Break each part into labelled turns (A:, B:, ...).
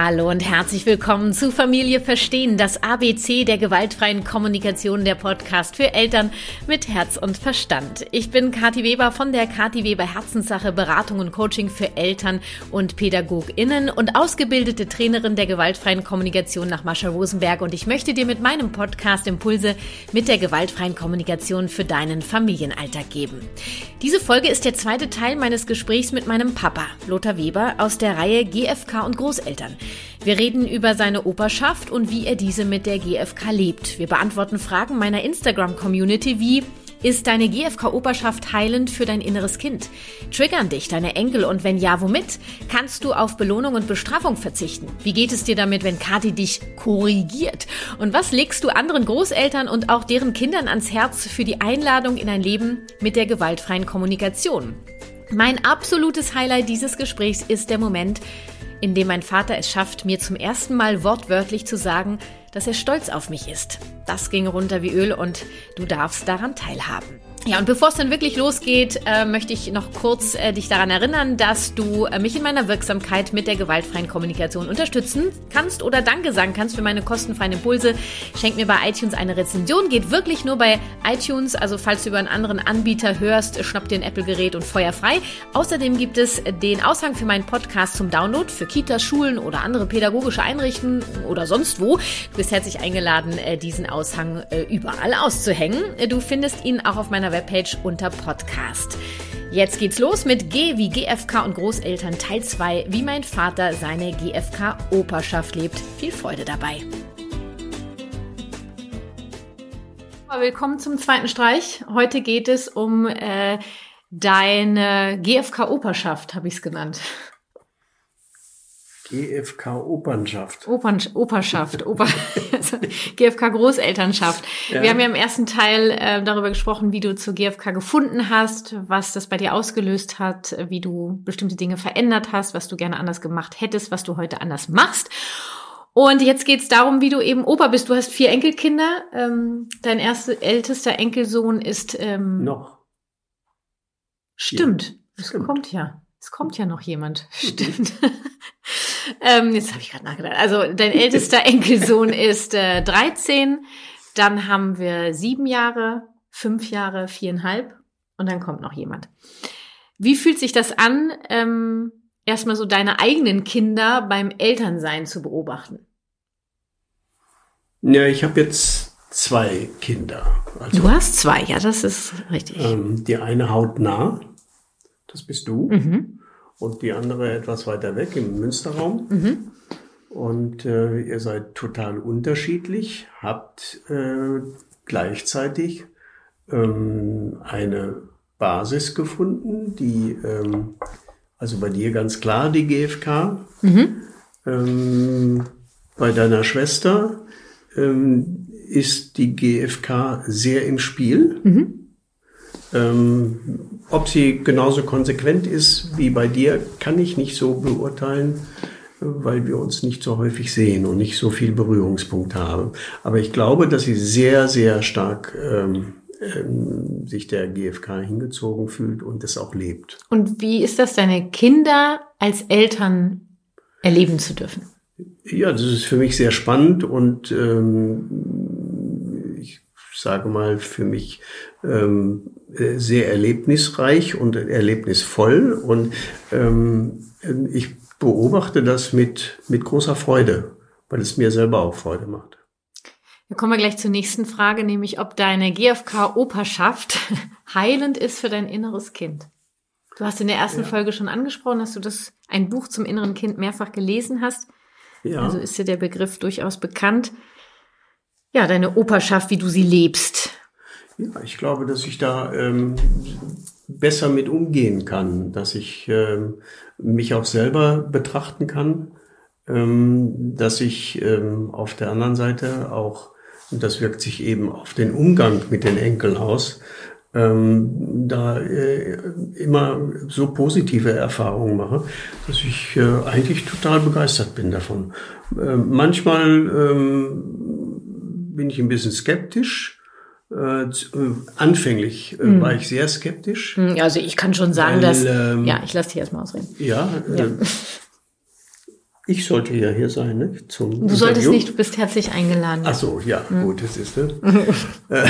A: Hallo und herzlich willkommen zu Familie Verstehen, das ABC der gewaltfreien Kommunikation, der Podcast für Eltern mit Herz und Verstand. Ich bin Kathi Weber von der Kathi Weber Herzenssache Beratung und Coaching für Eltern und PädagogInnen und ausgebildete Trainerin der gewaltfreien Kommunikation nach Mascha Rosenberg und ich möchte dir mit meinem Podcast Impulse mit der gewaltfreien Kommunikation für deinen Familienalltag geben. Diese Folge ist der zweite Teil meines Gesprächs mit meinem Papa, Lothar Weber, aus der Reihe GFK und Großeltern. Wir reden über seine Operschaft und wie er diese mit der GfK lebt. Wir beantworten Fragen meiner Instagram-Community wie ist deine GFK-Operschaft heilend für dein inneres Kind? Triggern dich deine Enkel und wenn ja, womit? Kannst du auf Belohnung und Bestrafung verzichten? Wie geht es dir damit, wenn Kathi dich korrigiert? Und was legst du anderen Großeltern und auch deren Kindern ans Herz für die Einladung in ein Leben mit der gewaltfreien Kommunikation? Mein absolutes Highlight dieses Gesprächs ist der Moment, in dem mein Vater es schafft, mir zum ersten Mal wortwörtlich zu sagen, dass er stolz auf mich ist. Das ging runter wie Öl und du darfst daran teilhaben. Ja, und bevor es dann wirklich losgeht, äh, möchte ich noch kurz äh, dich daran erinnern, dass du äh, mich in meiner Wirksamkeit mit der gewaltfreien Kommunikation unterstützen kannst oder Danke sagen kannst für meine kostenfreien Impulse. Schenk mir bei iTunes eine Rezension, geht wirklich nur bei iTunes. Also falls du über einen anderen Anbieter hörst, schnapp dir ein Apple-Gerät und feuer frei. Außerdem gibt es den Aushang für meinen Podcast zum Download für Kitas, Schulen oder andere pädagogische Einrichtungen oder sonst wo. Du bist herzlich eingeladen, äh, diesen Aushang äh, überall auszuhängen. Du findest ihn auch auf meiner meiner Webpage unter Podcast. Jetzt geht's los mit G wie GFK und Großeltern Teil 2, wie mein Vater seine GFK-Operschaft lebt. Viel Freude dabei. Willkommen zum zweiten Streich. Heute geht es um äh, deine GFK-Operschaft, habe ich es genannt.
B: GFK Opernschaft.
A: Opern, Operschaft, Oper, GFK Großelternschaft. Ja. Wir haben ja im ersten Teil äh, darüber gesprochen, wie du zur GFK gefunden hast, was das bei dir ausgelöst hat, wie du bestimmte Dinge verändert hast, was du gerne anders gemacht hättest, was du heute anders machst. Und jetzt geht es darum, wie du eben Opa bist. Du hast vier Enkelkinder. Ähm, dein erster ältester Enkelsohn ist ähm,
B: noch.
A: Stimmt, es kommt ja. Es kommt ja noch jemand. Stimmt. ähm, jetzt habe ich gerade nachgedacht. Also dein ältester Enkelsohn ist äh, 13. Dann haben wir sieben Jahre, fünf Jahre, viereinhalb und dann kommt noch jemand. Wie fühlt sich das an, ähm, erstmal so deine eigenen Kinder beim Elternsein zu beobachten?
B: Ja, ich habe jetzt zwei Kinder.
A: Also, du hast zwei, ja, das ist richtig.
B: Ähm, die eine haut nah, das bist du. Mhm. Und die andere etwas weiter weg im Münsterraum. Mhm. Und äh, ihr seid total unterschiedlich, habt äh, gleichzeitig ähm, eine Basis gefunden, die, ähm, also bei dir ganz klar die GfK, mhm. ähm, bei deiner Schwester ähm, ist die GfK sehr im Spiel. Mhm. Ähm, ob sie genauso konsequent ist wie bei dir, kann ich nicht so beurteilen, weil wir uns nicht so häufig sehen und nicht so viel Berührungspunkt haben. Aber ich glaube, dass sie sehr, sehr stark ähm, ähm, sich der GfK hingezogen fühlt und es auch lebt.
A: Und wie ist das, deine Kinder als Eltern erleben zu dürfen?
B: Ja, das ist für mich sehr spannend und ähm, ich sage mal für mich ähm, sehr erlebnisreich und erlebnisvoll und ähm, ich beobachte das mit, mit großer Freude, weil es mir selber auch Freude macht.
A: Wir kommen wir gleich zur nächsten Frage, nämlich ob deine GfK-Operschaft heilend ist für dein inneres Kind. Du hast in der ersten ja. Folge schon angesprochen, dass du das ein Buch zum inneren Kind mehrfach gelesen hast. Ja. Also ist dir der Begriff durchaus bekannt. Ja, deine Operschaft, wie du sie lebst.
B: Ja, ich glaube, dass ich da ähm, besser mit umgehen kann, dass ich ähm, mich auch selber betrachten kann, ähm, dass ich ähm, auf der anderen Seite auch, und das wirkt sich eben auf den Umgang mit den Enkeln aus, ähm, da äh, immer so positive Erfahrungen mache, dass ich äh, eigentlich total begeistert bin davon. Äh, manchmal ähm, bin ich ein bisschen skeptisch, äh, äh, anfänglich äh, hm. war ich sehr skeptisch.
A: Hm, also ich kann schon sagen, weil, dass. Ähm, ja, ich lasse dich erstmal ausreden.
B: Ja, ja. Äh, Ich sollte ja hier sein, ne?
A: Zum du Interview. solltest nicht, du bist herzlich eingeladen.
B: Ach so, ja, hm. gut, das ist ne?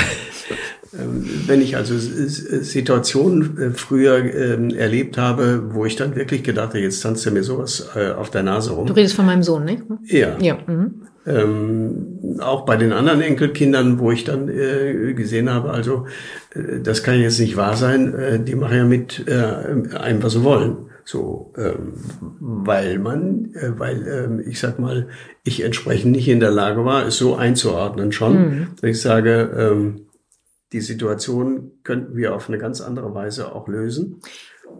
B: Wenn ich also Situationen äh, früher ähm, erlebt habe, wo ich dann wirklich gedacht habe, jetzt tanzt er mir sowas äh, auf der Nase rum.
A: Du redest von meinem Sohn, ne?
B: Ja. ja. Mhm. Ähm, auch bei den anderen Enkelkindern, wo ich dann äh, gesehen habe, also äh, das kann jetzt nicht wahr sein, äh, die machen ja mit äh, einem, was sie wollen. So, ähm, weil man, äh, weil ähm, ich sag mal, ich entsprechend nicht in der Lage war, es so einzuordnen schon, mhm. dass ich sage, ähm, die Situation könnten wir auf eine ganz andere Weise auch lösen.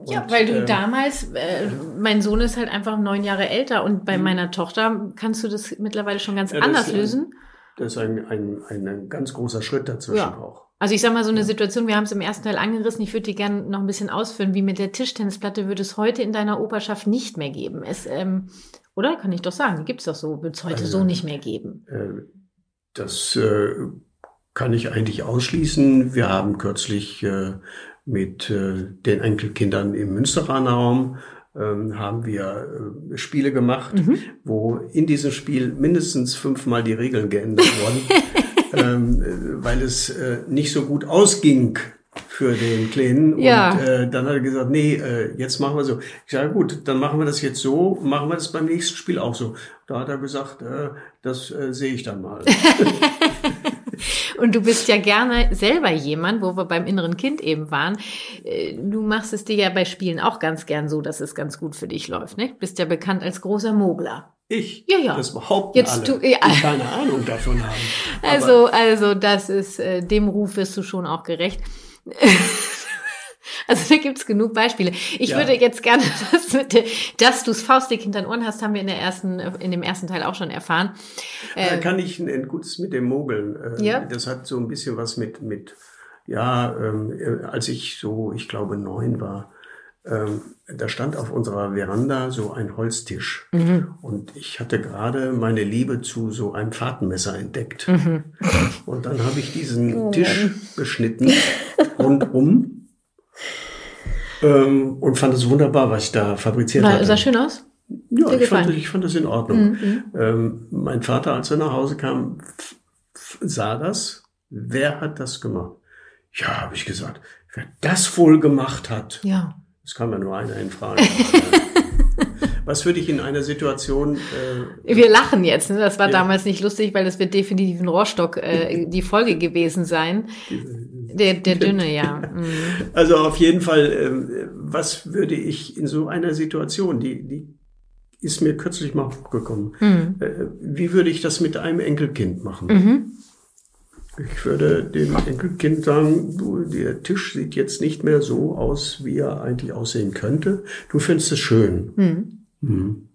A: Ja, und, weil du ähm, damals, äh, mein Sohn ist halt einfach neun Jahre älter und bei mhm. meiner Tochter kannst du das mittlerweile schon ganz ja, anders lösen.
B: Das ist ein, ein, ein, ganz großer Schritt dazwischen ja. auch.
A: Also ich sag mal so eine Situation, wir haben es im ersten Teil angerissen, ich würde die gerne noch ein bisschen ausführen, wie mit der Tischtennisplatte würde es heute in deiner Operschaft nicht mehr geben. Es, ähm, oder? Kann ich doch sagen, die gibt es doch so, wird es heute äh, so nicht mehr geben.
B: Äh, das äh, kann ich eigentlich ausschließen. Wir haben kürzlich äh, mit äh, den Enkelkindern im Münsteraner Raum ähm, haben wir äh, Spiele gemacht, mhm. wo in diesem Spiel mindestens fünfmal die Regeln geändert wurden. ähm, äh, weil es äh, nicht so gut ausging für den Kleinen. Ja. Und äh, dann hat er gesagt, nee, äh, jetzt machen wir so. Ich sage, gut, dann machen wir das jetzt so, machen wir das beim nächsten Spiel auch so. Da hat er gesagt, äh, das äh, sehe ich dann mal.
A: Und du bist ja gerne selber jemand, wo wir beim inneren Kind eben waren. Äh, du machst es dir ja bei Spielen auch ganz gern so, dass es ganz gut für dich läuft. Ne? Du bist ja bekannt als großer Mogler.
B: Ich?
A: Ja, ja.
B: Das behaupten Jetzt alle, du, ja. die keine Ahnung davon haben.
A: Also, also das ist, äh, dem Ruf wirst du schon auch gerecht. Also da gibt's genug Beispiele. Ich ja. würde jetzt gerne, dass, dass du es faustdick hinter den Ohren hast, haben wir in der ersten, in dem ersten Teil auch schon erfahren.
B: Da ähm, kann ich ein gutes mit dem Mogeln. Ähm, ja. Das hat so ein bisschen was mit, mit ja, ähm, äh, als ich so, ich glaube, neun war, ähm, da stand auf unserer Veranda so ein Holztisch. Mhm. Und ich hatte gerade meine Liebe zu so einem Fahrtenmesser entdeckt. Mhm. Und dann habe ich diesen oh Tisch beschnitten, rundum. Ähm, und fand es wunderbar, was ich da fabriziert habe.
A: Sah schön aus?
B: Ja, ich fand, ich fand das in Ordnung. Mhm. Ähm, mein Vater, als er nach Hause kam, sah das. Wer hat das gemacht? Ja, habe ich gesagt. Wer das wohl gemacht hat.
A: Ja
B: das kann man nur einer in Frage. Was würde ich in einer Situation?
A: Äh, Wir lachen jetzt. Ne? Das war ja. damals nicht lustig, weil das wird definitiv ein Rohrstock äh, die Folge gewesen sein. Der, der dünne, ja. Mhm.
B: Also auf jeden Fall, äh, was würde ich in so einer Situation, die, die ist mir kürzlich mal hochgekommen, mhm. äh, wie würde ich das mit einem Enkelkind machen? Mhm. Ich würde dem Enkelkind sagen, du, der Tisch sieht jetzt nicht mehr so aus, wie er eigentlich aussehen könnte. Du findest es schön. Mhm. Mhm.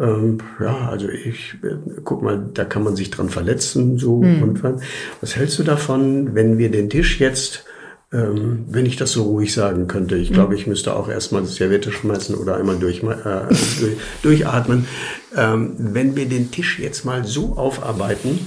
B: Ähm, ja, also ich, äh, guck mal, da kann man sich dran verletzen, so. Mhm. Und was hältst du davon, wenn wir den Tisch jetzt ähm, wenn ich das so ruhig sagen könnte. Ich glaube, ich müsste auch erstmal das Serviette schmeißen oder einmal durch, äh, durch, durchatmen. Ähm, wenn wir den Tisch jetzt mal so aufarbeiten,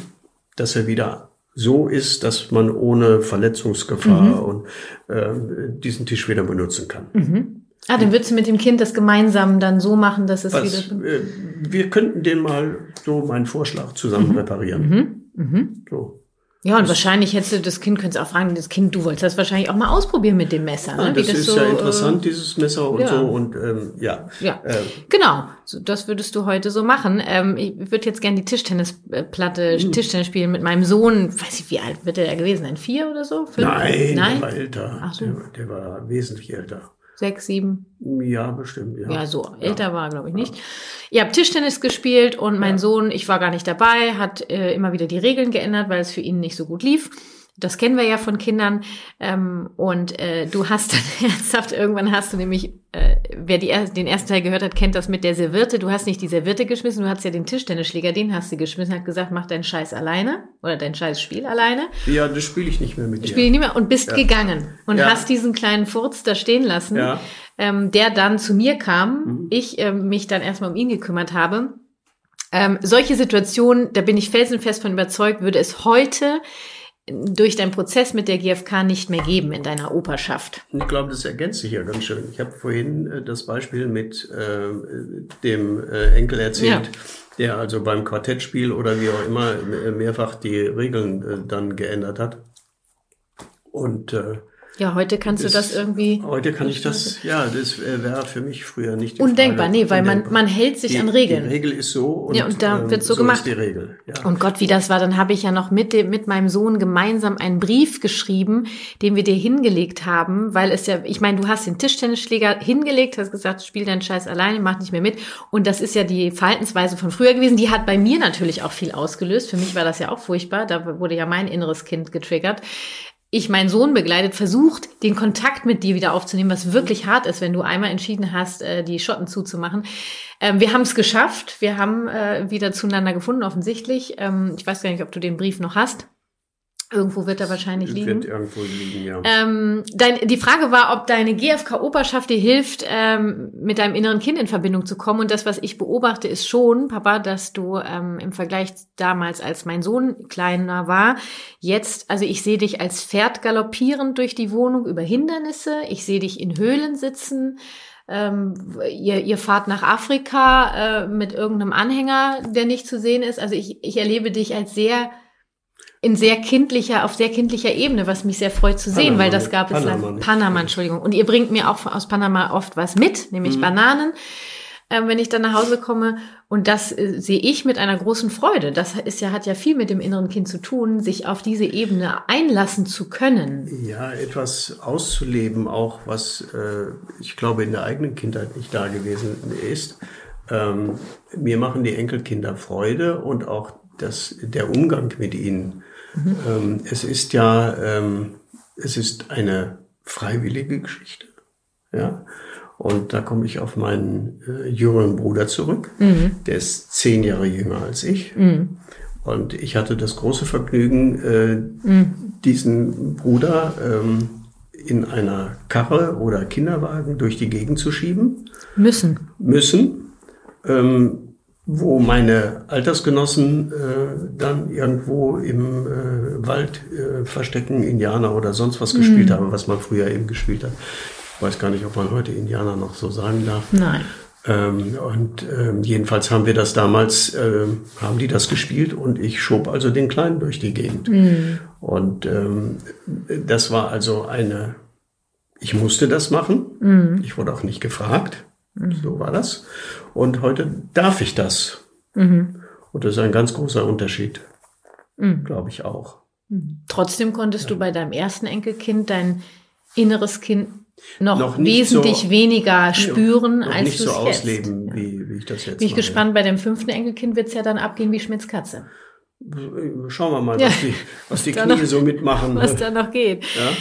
B: dass er wieder so ist, dass man ohne Verletzungsgefahr mhm. und äh, diesen Tisch wieder benutzen kann.
A: Mhm. Ah, dann würdest du mit dem Kind das gemeinsam dann so machen, dass es Was,
B: wieder. Äh, wir könnten den mal so meinen Vorschlag zusammen mhm. reparieren. Mhm. Mhm.
A: So. Ja, und wahrscheinlich hättest du das Kind, könntest auch fragen, das Kind, du wolltest das wahrscheinlich auch mal ausprobieren mit dem Messer. Ne?
B: Ja, das, das, ist so, ja interessant, äh, dieses Messer und ja. so und ähm, ja.
A: Ja, äh, genau. So, das würdest du heute so machen. Ähm, ich würde jetzt gerne die Tischtennisplatte, mhm. Tischtennis spielen mit meinem Sohn. Weiß ich, wie alt wird der gewesen sein? Vier oder so?
B: Fünf? Nein, Nein, der war älter. Ach so. der, der war wesentlich älter
A: sechs, sieben.
B: Ja, bestimmt, ja.
A: Ja, so älter ja. war, glaube ich, nicht. Ja. Ihr habt Tischtennis gespielt und mein ja. Sohn, ich war gar nicht dabei, hat äh, immer wieder die Regeln geändert, weil es für ihn nicht so gut lief. Das kennen wir ja von Kindern. Ähm, und äh, du hast dann ernsthaft, irgendwann hast du nämlich, äh, wer die, den ersten Teil gehört hat, kennt das mit der Serviette. Du hast nicht die Serviette geschmissen, du hast ja den Tischtennisschläger, den hast du geschmissen, hat gesagt, mach deinen Scheiß alleine oder dein Scheiß Spiel alleine.
B: Ja, das spiele ich nicht mehr mit dir.
A: Spiele ich nicht mehr und bist ja. gegangen und ja. hast diesen kleinen Furz da stehen lassen, ja. ähm, der dann zu mir kam. Mhm. Ich äh, mich dann erstmal um ihn gekümmert habe. Ähm, solche Situationen, da bin ich felsenfest von überzeugt, würde es heute durch deinen Prozess mit der GfK nicht mehr geben in deiner Operschaft.
B: Ich glaube, das ergänzt sich ja ganz schön. Ich habe vorhin äh, das Beispiel mit äh, dem äh, Enkel erzählt, ja. der also beim Quartettspiel oder wie auch immer mehrfach die Regeln äh, dann geändert hat. Und äh,
A: ja, heute kannst das, du das irgendwie.
B: Heute kann ich das, ja, das wäre für mich früher nicht
A: Undenkbar, Frage. nee, weil man, man hält sich
B: die,
A: an Regeln.
B: Die Regel ist so
A: und, ja, und da ähm, wird so, so gemacht. Ist
B: die Regel. Ja.
A: Und Gott, wie das war, dann habe ich ja noch mit, dem, mit meinem Sohn gemeinsam einen Brief geschrieben, den wir dir hingelegt haben, weil es ja, ich meine, du hast den Tischtennisschläger hingelegt, hast gesagt, spiel deinen Scheiß alleine, mach nicht mehr mit. Und das ist ja die Verhaltensweise von früher gewesen. Die hat bei mir natürlich auch viel ausgelöst. Für mich war das ja auch furchtbar. Da wurde ja mein inneres Kind getriggert ich meinen Sohn begleitet, versucht, den Kontakt mit dir wieder aufzunehmen, was wirklich hart ist, wenn du einmal entschieden hast, äh, die Schotten zuzumachen. Ähm, wir haben es geschafft. Wir haben äh, wieder zueinander gefunden, offensichtlich. Ähm, ich weiß gar nicht, ob du den Brief noch hast. Irgendwo wird er wahrscheinlich liegen.
B: Wird irgendwo liegen, ja.
A: Ähm, dein, die Frage war, ob deine GFK-Operschaft dir hilft, ähm, mit deinem inneren Kind in Verbindung zu kommen. Und das, was ich beobachte, ist schon, Papa, dass du ähm, im Vergleich damals, als mein Sohn kleiner war, jetzt, also ich sehe dich als Pferd galoppierend durch die Wohnung über Hindernisse. Ich sehe dich in Höhlen sitzen. Ähm, ihr, ihr fahrt nach Afrika äh, mit irgendeinem Anhänger, der nicht zu sehen ist. Also ich, ich erlebe dich als sehr in sehr kindlicher, auf sehr kindlicher Ebene, was mich sehr freut zu sehen, Panama, weil das gab es Panama, Panama, Entschuldigung. Und ihr bringt mir auch aus Panama oft was mit, nämlich mhm. Bananen, äh, wenn ich dann nach Hause komme. Und das äh, sehe ich mit einer großen Freude. Das ist ja, hat ja viel mit dem inneren Kind zu tun, sich auf diese Ebene einlassen zu können.
B: Ja, etwas auszuleben, auch was äh, ich glaube in der eigenen Kindheit nicht da gewesen ist. Ähm, mir machen die Enkelkinder Freude und auch das, der Umgang mit ihnen Mhm. Ähm, es ist ja, ähm, es ist eine freiwillige Geschichte. Ja. Und da komme ich auf meinen äh, jüngeren Bruder zurück. Mhm. Der ist zehn Jahre jünger als ich. Mhm. Und ich hatte das große Vergnügen, äh, mhm. diesen Bruder ähm, in einer Karre oder Kinderwagen durch die Gegend zu schieben.
A: Müssen.
B: Müssen. Ähm, wo meine Altersgenossen äh, dann irgendwo im äh, Wald äh, verstecken, Indianer oder sonst was mhm. gespielt haben, was man früher eben gespielt hat. Ich weiß gar nicht, ob man heute Indianer noch so sagen darf.
A: Nein.
B: Ähm, und ähm, jedenfalls haben wir das damals, äh, haben die das gespielt und ich schob also den Kleinen durch die Gegend. Mhm. Und ähm, das war also eine, ich musste das machen. Mhm. Ich wurde auch nicht gefragt. Mhm. So war das. Und heute darf ich das. Mhm. Und das ist ein ganz großer Unterschied, mhm. glaube ich auch.
A: Mhm. Trotzdem konntest ja. du bei deinem ersten Enkelkind dein inneres Kind noch, noch wesentlich so, weniger spüren, als
B: nicht so ausleben, jetzt. Wie, wie ich das jetzt
A: Bin ich mache. gespannt, bei dem fünften Enkelkind wird es ja dann abgehen wie Schmitz Katze.
B: Schauen wir mal, ja. was die, was die Knie noch, so mitmachen.
A: Was da noch geht. Ja?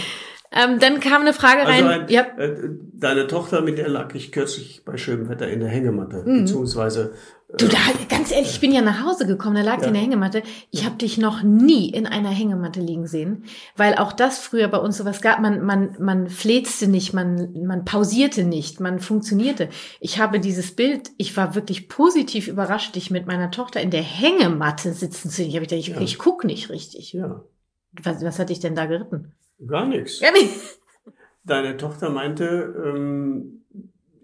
A: Ähm, dann kam eine Frage rein. Also ein,
B: ja. Äh, deine Tochter, mit der lag ich kürzlich bei schönem Wetter in der Hängematte, mhm. beziehungsweise
A: Du, da, ganz ehrlich, ich bin ja nach Hause gekommen, da lag ja. die in der Hängematte. Ich habe dich noch nie in einer Hängematte liegen sehen, weil auch das früher bei uns sowas gab. Man, man, man flezte nicht, man, man pausierte nicht, man funktionierte. Ich habe dieses Bild, ich war wirklich positiv überrascht, dich mit meiner Tochter in der Hängematte sitzen zu sehen. Ich habe gedacht, ich, ja. ich guck nicht richtig.
B: Ja.
A: Was, was hat dich denn da geritten?
B: Gar nichts. Gar nichts. Deine Tochter meinte, ähm,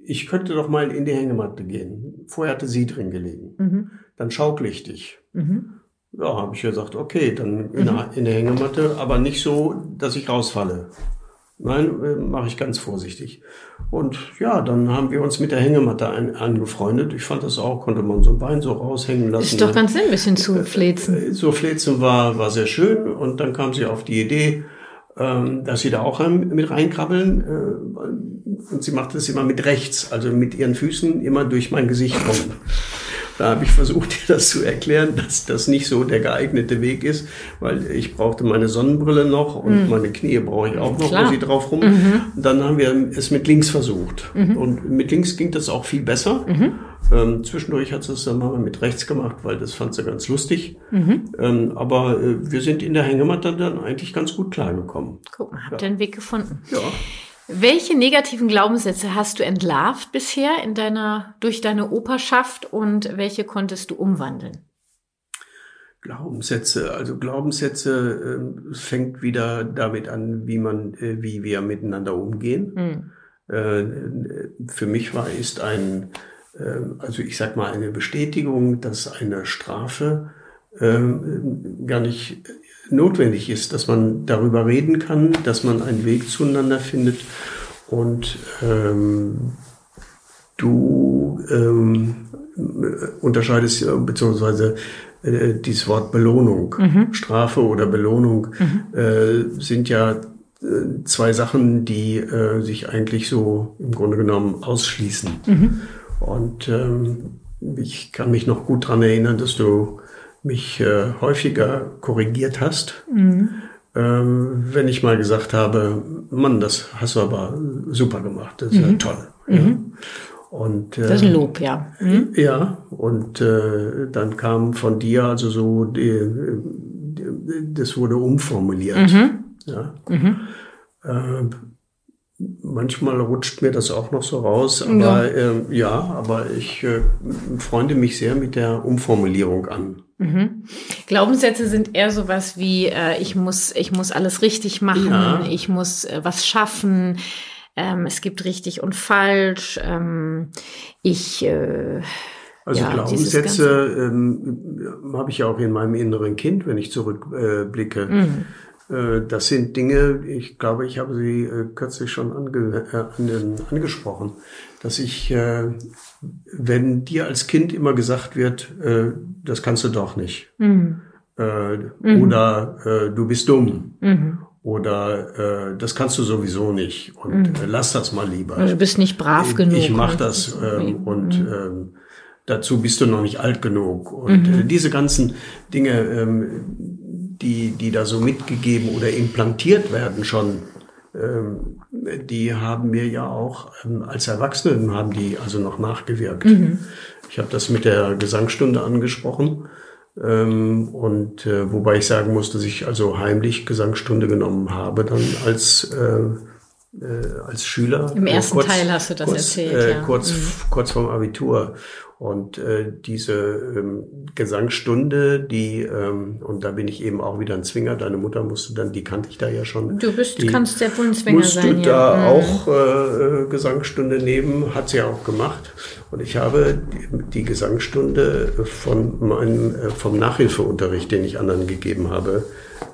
B: ich könnte doch mal in die Hängematte gehen. Vorher hatte sie drin gelegen. Mhm. Dann schaukle ich dich. Mhm. Ja, habe ich gesagt, okay, dann in, mhm. der, in der Hängematte, aber nicht so, dass ich rausfalle. Nein, äh, mache ich ganz vorsichtig. Und ja, dann haben wir uns mit der Hängematte ein, angefreundet. Ich fand das auch, konnte man so ein Bein so raushängen lassen.
A: Ist doch ganz ein bisschen zu flezen.
B: Äh, so flezen war, war sehr schön. Und dann kam sie auf die Idee, ähm, dass sie da auch mit reinkrabbeln. Äh, und sie macht das immer mit rechts, also mit ihren Füßen immer durch mein Gesicht kommen. Da habe ich versucht, ihr das zu erklären, dass das nicht so der geeignete Weg ist, weil ich brauchte meine Sonnenbrille noch und mhm. meine Knie brauche ich auch noch, Klar. wo sie drauf rum. Mhm. Dann haben wir es mit links versucht. Mhm. Und mit links ging das auch viel besser. Mhm. Ähm, zwischendurch hat sie es dann mal mit rechts gemacht, weil das fand sie ganz lustig. Mhm. Ähm, aber äh, wir sind in der Hängematte dann eigentlich ganz gut klargekommen.
A: Guck mal, habt ihr ja. einen Weg gefunden.
B: Ja.
A: Welche negativen Glaubenssätze hast du entlarvt bisher in deiner, durch deine Operschaft und welche konntest du umwandeln?
B: Glaubenssätze, also Glaubenssätze äh, fängt wieder damit an, wie man, äh, wie wir miteinander umgehen. Mhm. Äh, für mich war ist ein, also ich sag mal eine Bestätigung, dass eine Strafe äh, gar nicht notwendig ist, dass man darüber reden kann, dass man einen Weg zueinander findet und ähm, du ähm, unterscheidest beziehungsweise äh, dieses Wort Belohnung, mhm. Strafe oder Belohnung mhm. äh, sind ja äh, zwei Sachen, die äh, sich eigentlich so im Grunde genommen ausschließen. Mhm. Und ähm, ich kann mich noch gut dran erinnern, dass du mich äh, häufiger korrigiert hast, mhm. ähm, wenn ich mal gesagt habe, Mann, das hast du aber super gemacht, das ist ja mhm. toll. Ja. Mhm.
A: Und, äh, das ist ein Lob, ja.
B: Mhm. Ja, und äh, dann kam von dir also so, die, die, das wurde umformuliert. Mhm. Ja. Äh, manchmal rutscht mir das auch noch so raus, aber ja, äh, ja aber ich äh, freunde mich sehr mit der Umformulierung an.
A: Mhm. Glaubenssätze sind eher sowas wie äh, ich muss ich muss alles richtig machen, ja. ich muss äh, was schaffen, ähm, es gibt richtig und falsch. Ähm, ich äh,
B: also ja, Glaubenssätze ähm, habe ich ja auch in meinem inneren Kind, wenn ich zurückblicke. Mhm. Äh, das sind Dinge, ich glaube, ich habe sie äh, kürzlich schon ange, äh, angesprochen, dass ich, äh, wenn dir als Kind immer gesagt wird, äh, das kannst du doch nicht, mhm. Äh, mhm. oder du bist dumm, mhm oder das kannst du sowieso nicht und mhm. lass das mal lieber.
A: Also du bist nicht brav genug.
B: Ich mach das ähm, und mhm. ähm, dazu bist du noch nicht alt genug und mhm. diese ganzen Dinge, ähm, die die da so mitgegeben oder implantiert werden schon, ähm, die haben mir ja auch ähm, als Erwachsenen haben die also noch nachgewirkt. Mhm. Ich habe das mit der Gesangsstunde angesprochen ähm, und äh, wobei ich sagen muss, dass ich also heimlich Gesangsstunde genommen habe, dann als äh, äh, als Schüler.
A: Im ersten kurz, Teil hast du das
B: kurz,
A: erzählt,
B: äh, ja. Kurz, mhm. kurz vorm Abitur. Und äh, diese ähm, Gesangsstunde, die, ähm, und da bin ich eben auch wieder ein Zwinger, deine Mutter musste dann, die kannte ich da ja schon.
A: Du bist, die kannst sehr wohl ein Zwinger
B: musste sein. Musste da ja. auch äh, Gesangsstunde nehmen, hat sie ja auch gemacht. Und ich habe die, Gesangsstunde von meinem, äh, vom Nachhilfeunterricht, den ich anderen gegeben habe,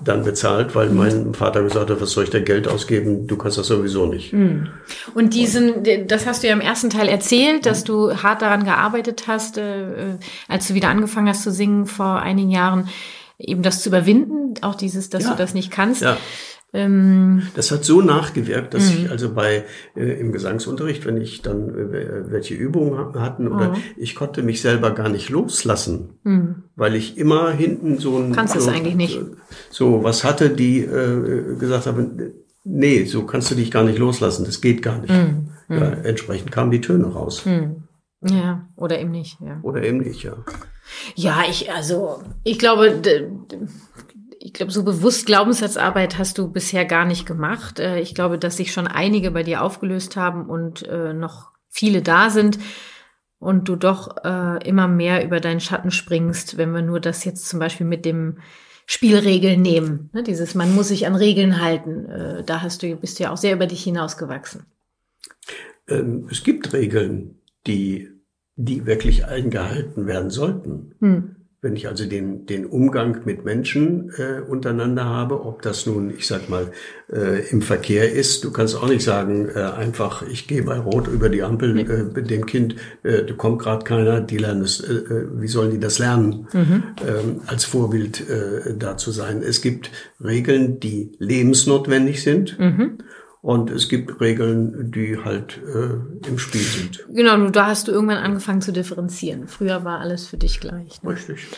B: dann bezahlt, weil mein Vater gesagt hat, was soll ich da Geld ausgeben? Du kannst das sowieso nicht. Hm.
A: Und diesen, das hast du ja im ersten Teil erzählt, dass du hart daran gearbeitet hast, äh, als du wieder angefangen hast zu singen vor einigen Jahren, eben das zu überwinden, auch dieses, dass ja. du das nicht kannst. Ja.
B: Ähm, das hat so nachgewirkt, dass ich mhm. also bei äh, im Gesangsunterricht, wenn ich dann äh, welche Übungen hatten oder oh. ich konnte mich selber gar nicht loslassen, mhm. weil ich immer hinten so ein
A: kannst
B: so,
A: es eigentlich nicht
B: so was hatte, die äh, gesagt haben, nee, so kannst du dich gar nicht loslassen, das geht gar nicht. Mhm. Ja, mhm. entsprechend kamen die Töne raus.
A: Mhm. Ja, oder eben nicht. Ja.
B: Oder eben nicht, ja.
A: Ja, ich also ich glaube ich glaube, so bewusst Glaubenssatzarbeit hast du bisher gar nicht gemacht. Äh, ich glaube, dass sich schon einige bei dir aufgelöst haben und äh, noch viele da sind und du doch äh, immer mehr über deinen Schatten springst, wenn wir nur das jetzt zum Beispiel mit dem Spielregeln nehmen. Ne, dieses, man muss sich an Regeln halten. Da hast du, bist du ja auch sehr über dich hinausgewachsen.
B: Ähm, es gibt Regeln, die, die wirklich eingehalten werden sollten. Hm. Wenn ich also den, den Umgang mit Menschen äh, untereinander habe, ob das nun, ich sag mal, äh, im Verkehr ist, du kannst auch nicht sagen, äh, einfach, ich gehe bei Rot über die Ampel äh, mit dem Kind, äh, da kommt gerade keiner, die lernen es, äh, äh, wie sollen die das lernen, mhm. ähm, als Vorbild äh, da zu sein. Es gibt Regeln, die lebensnotwendig sind. Mhm. Und es gibt Regeln, die halt äh, im Spiel sind.
A: Genau, nur da hast du irgendwann angefangen zu differenzieren. Früher war alles für dich gleich.
B: Ne? Richtig.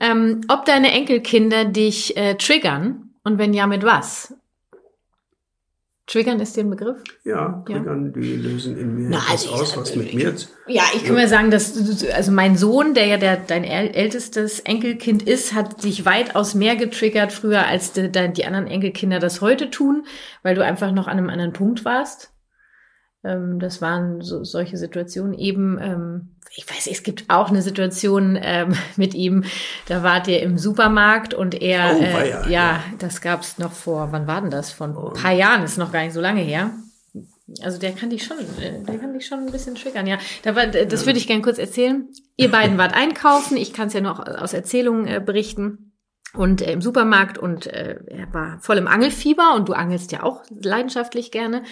A: Ähm, ob deine Enkelkinder dich äh, triggern und wenn ja, mit was? Triggern ist dir ein Begriff?
B: Ja, Triggern, ja. die lösen in mir Na, also aus, ich, was mit ich, mir
A: Ja, ich kann ja. mir sagen, dass also mein Sohn, der ja der, dein ältestes Enkelkind ist, hat dich weitaus mehr getriggert früher, als die, die anderen Enkelkinder das heute tun, weil du einfach noch an einem anderen Punkt warst. Ähm, das waren so, solche Situationen eben. Ähm, ich weiß, es gibt auch eine Situation ähm, mit ihm. Da wart ihr im Supermarkt und er,
B: Oh,
A: äh, ja,
B: ja.
A: das gab's noch vor. Wann war denn das? Von
B: Oh.
A: ein paar Jahren. Ist noch gar nicht so lange her. Also der kann dich schon, äh, der kann dich schon ein bisschen triggern, ja. Da war, das würde ich gerne kurz erzählen. Ihr beiden wart einkaufen. Ich kann es ja noch aus Erzählungen äh, berichten. Und äh, im Supermarkt und äh, er war voll im Angelfieber und du angelst ja auch leidenschaftlich gerne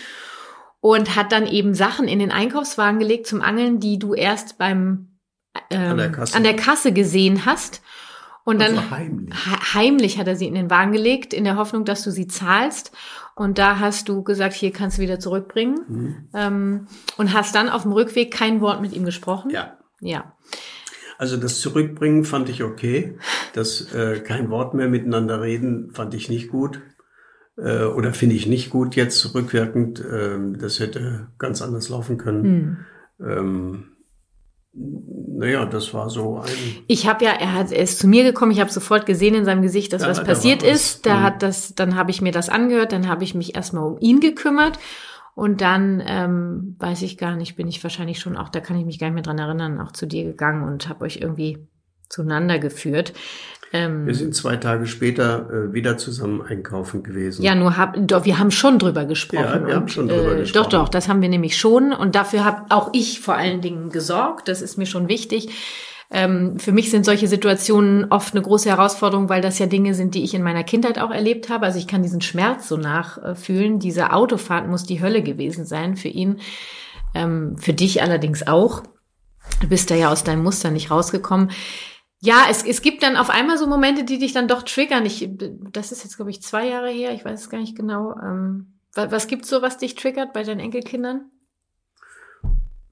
A: und hat dann eben Sachen in den Einkaufswagen gelegt zum Angeln, die du erst beim ähm,
B: An der Kasse.
A: an der Kasse gesehen hast. Und dann
B: Also heimlich.
A: he- heimlich hat er sie in den Wagen gelegt, in der Hoffnung, dass du sie zahlst. Und da hast du gesagt, hier kannst du wieder zurückbringen.
B: Mhm.
A: Ähm, und hast dann auf dem Rückweg kein Wort mit ihm gesprochen.
B: Ja.
A: Ja.
B: Also das Zurückbringen fand ich okay. Das äh, kein Wort mehr miteinander reden fand ich nicht gut. Äh, oder finde ich nicht gut jetzt rückwirkend. Ähm, das hätte ganz anders laufen können.
A: Hm.
B: Ähm, naja, das war so ein.
A: Ich habe ja, er, hat, er ist zu mir gekommen, ich habe sofort gesehen in seinem Gesicht, dass
B: Ja,
A: was passiert
B: was.
A: ist. Da
B: Mhm.
A: hat das, dann habe ich mir das angehört, dann habe ich mich erstmal um ihn gekümmert. Und dann, ähm, weiß ich gar nicht, bin ich wahrscheinlich schon auch, da kann ich mich gar nicht mehr dran erinnern, auch zu dir gegangen und habe euch irgendwie zueinander geführt. Ähm,
B: Wir sind zwei Tage später äh, wieder zusammen einkaufen gewesen.
A: ja, nur hab, doch, wir haben schon drüber gesprochen.
B: Ja, wir haben
A: und,
B: schon drüber
A: äh,
B: gesprochen.
A: Doch, doch, das haben wir nämlich schon. Und dafür habe auch ich vor allen Dingen gesorgt. Das ist mir schon wichtig. Ähm, für mich sind solche Situationen oft eine große Herausforderung, weil das ja Dinge sind, die ich in meiner Kindheit auch erlebt habe. Also ich kann diesen Schmerz so nachfühlen. Diese Autofahrt muss die Hölle gewesen sein für ihn. Ähm, für dich allerdings auch. Du bist da ja aus deinem Muster nicht rausgekommen. Ja, es, es gibt dann auf einmal so Momente, die dich dann doch triggern. Ich, das ist jetzt, glaube ich, zwei Jahre her. Ich weiß es gar nicht genau. Ähm, was, was gibt's so, was dich triggert bei deinen Enkelkindern?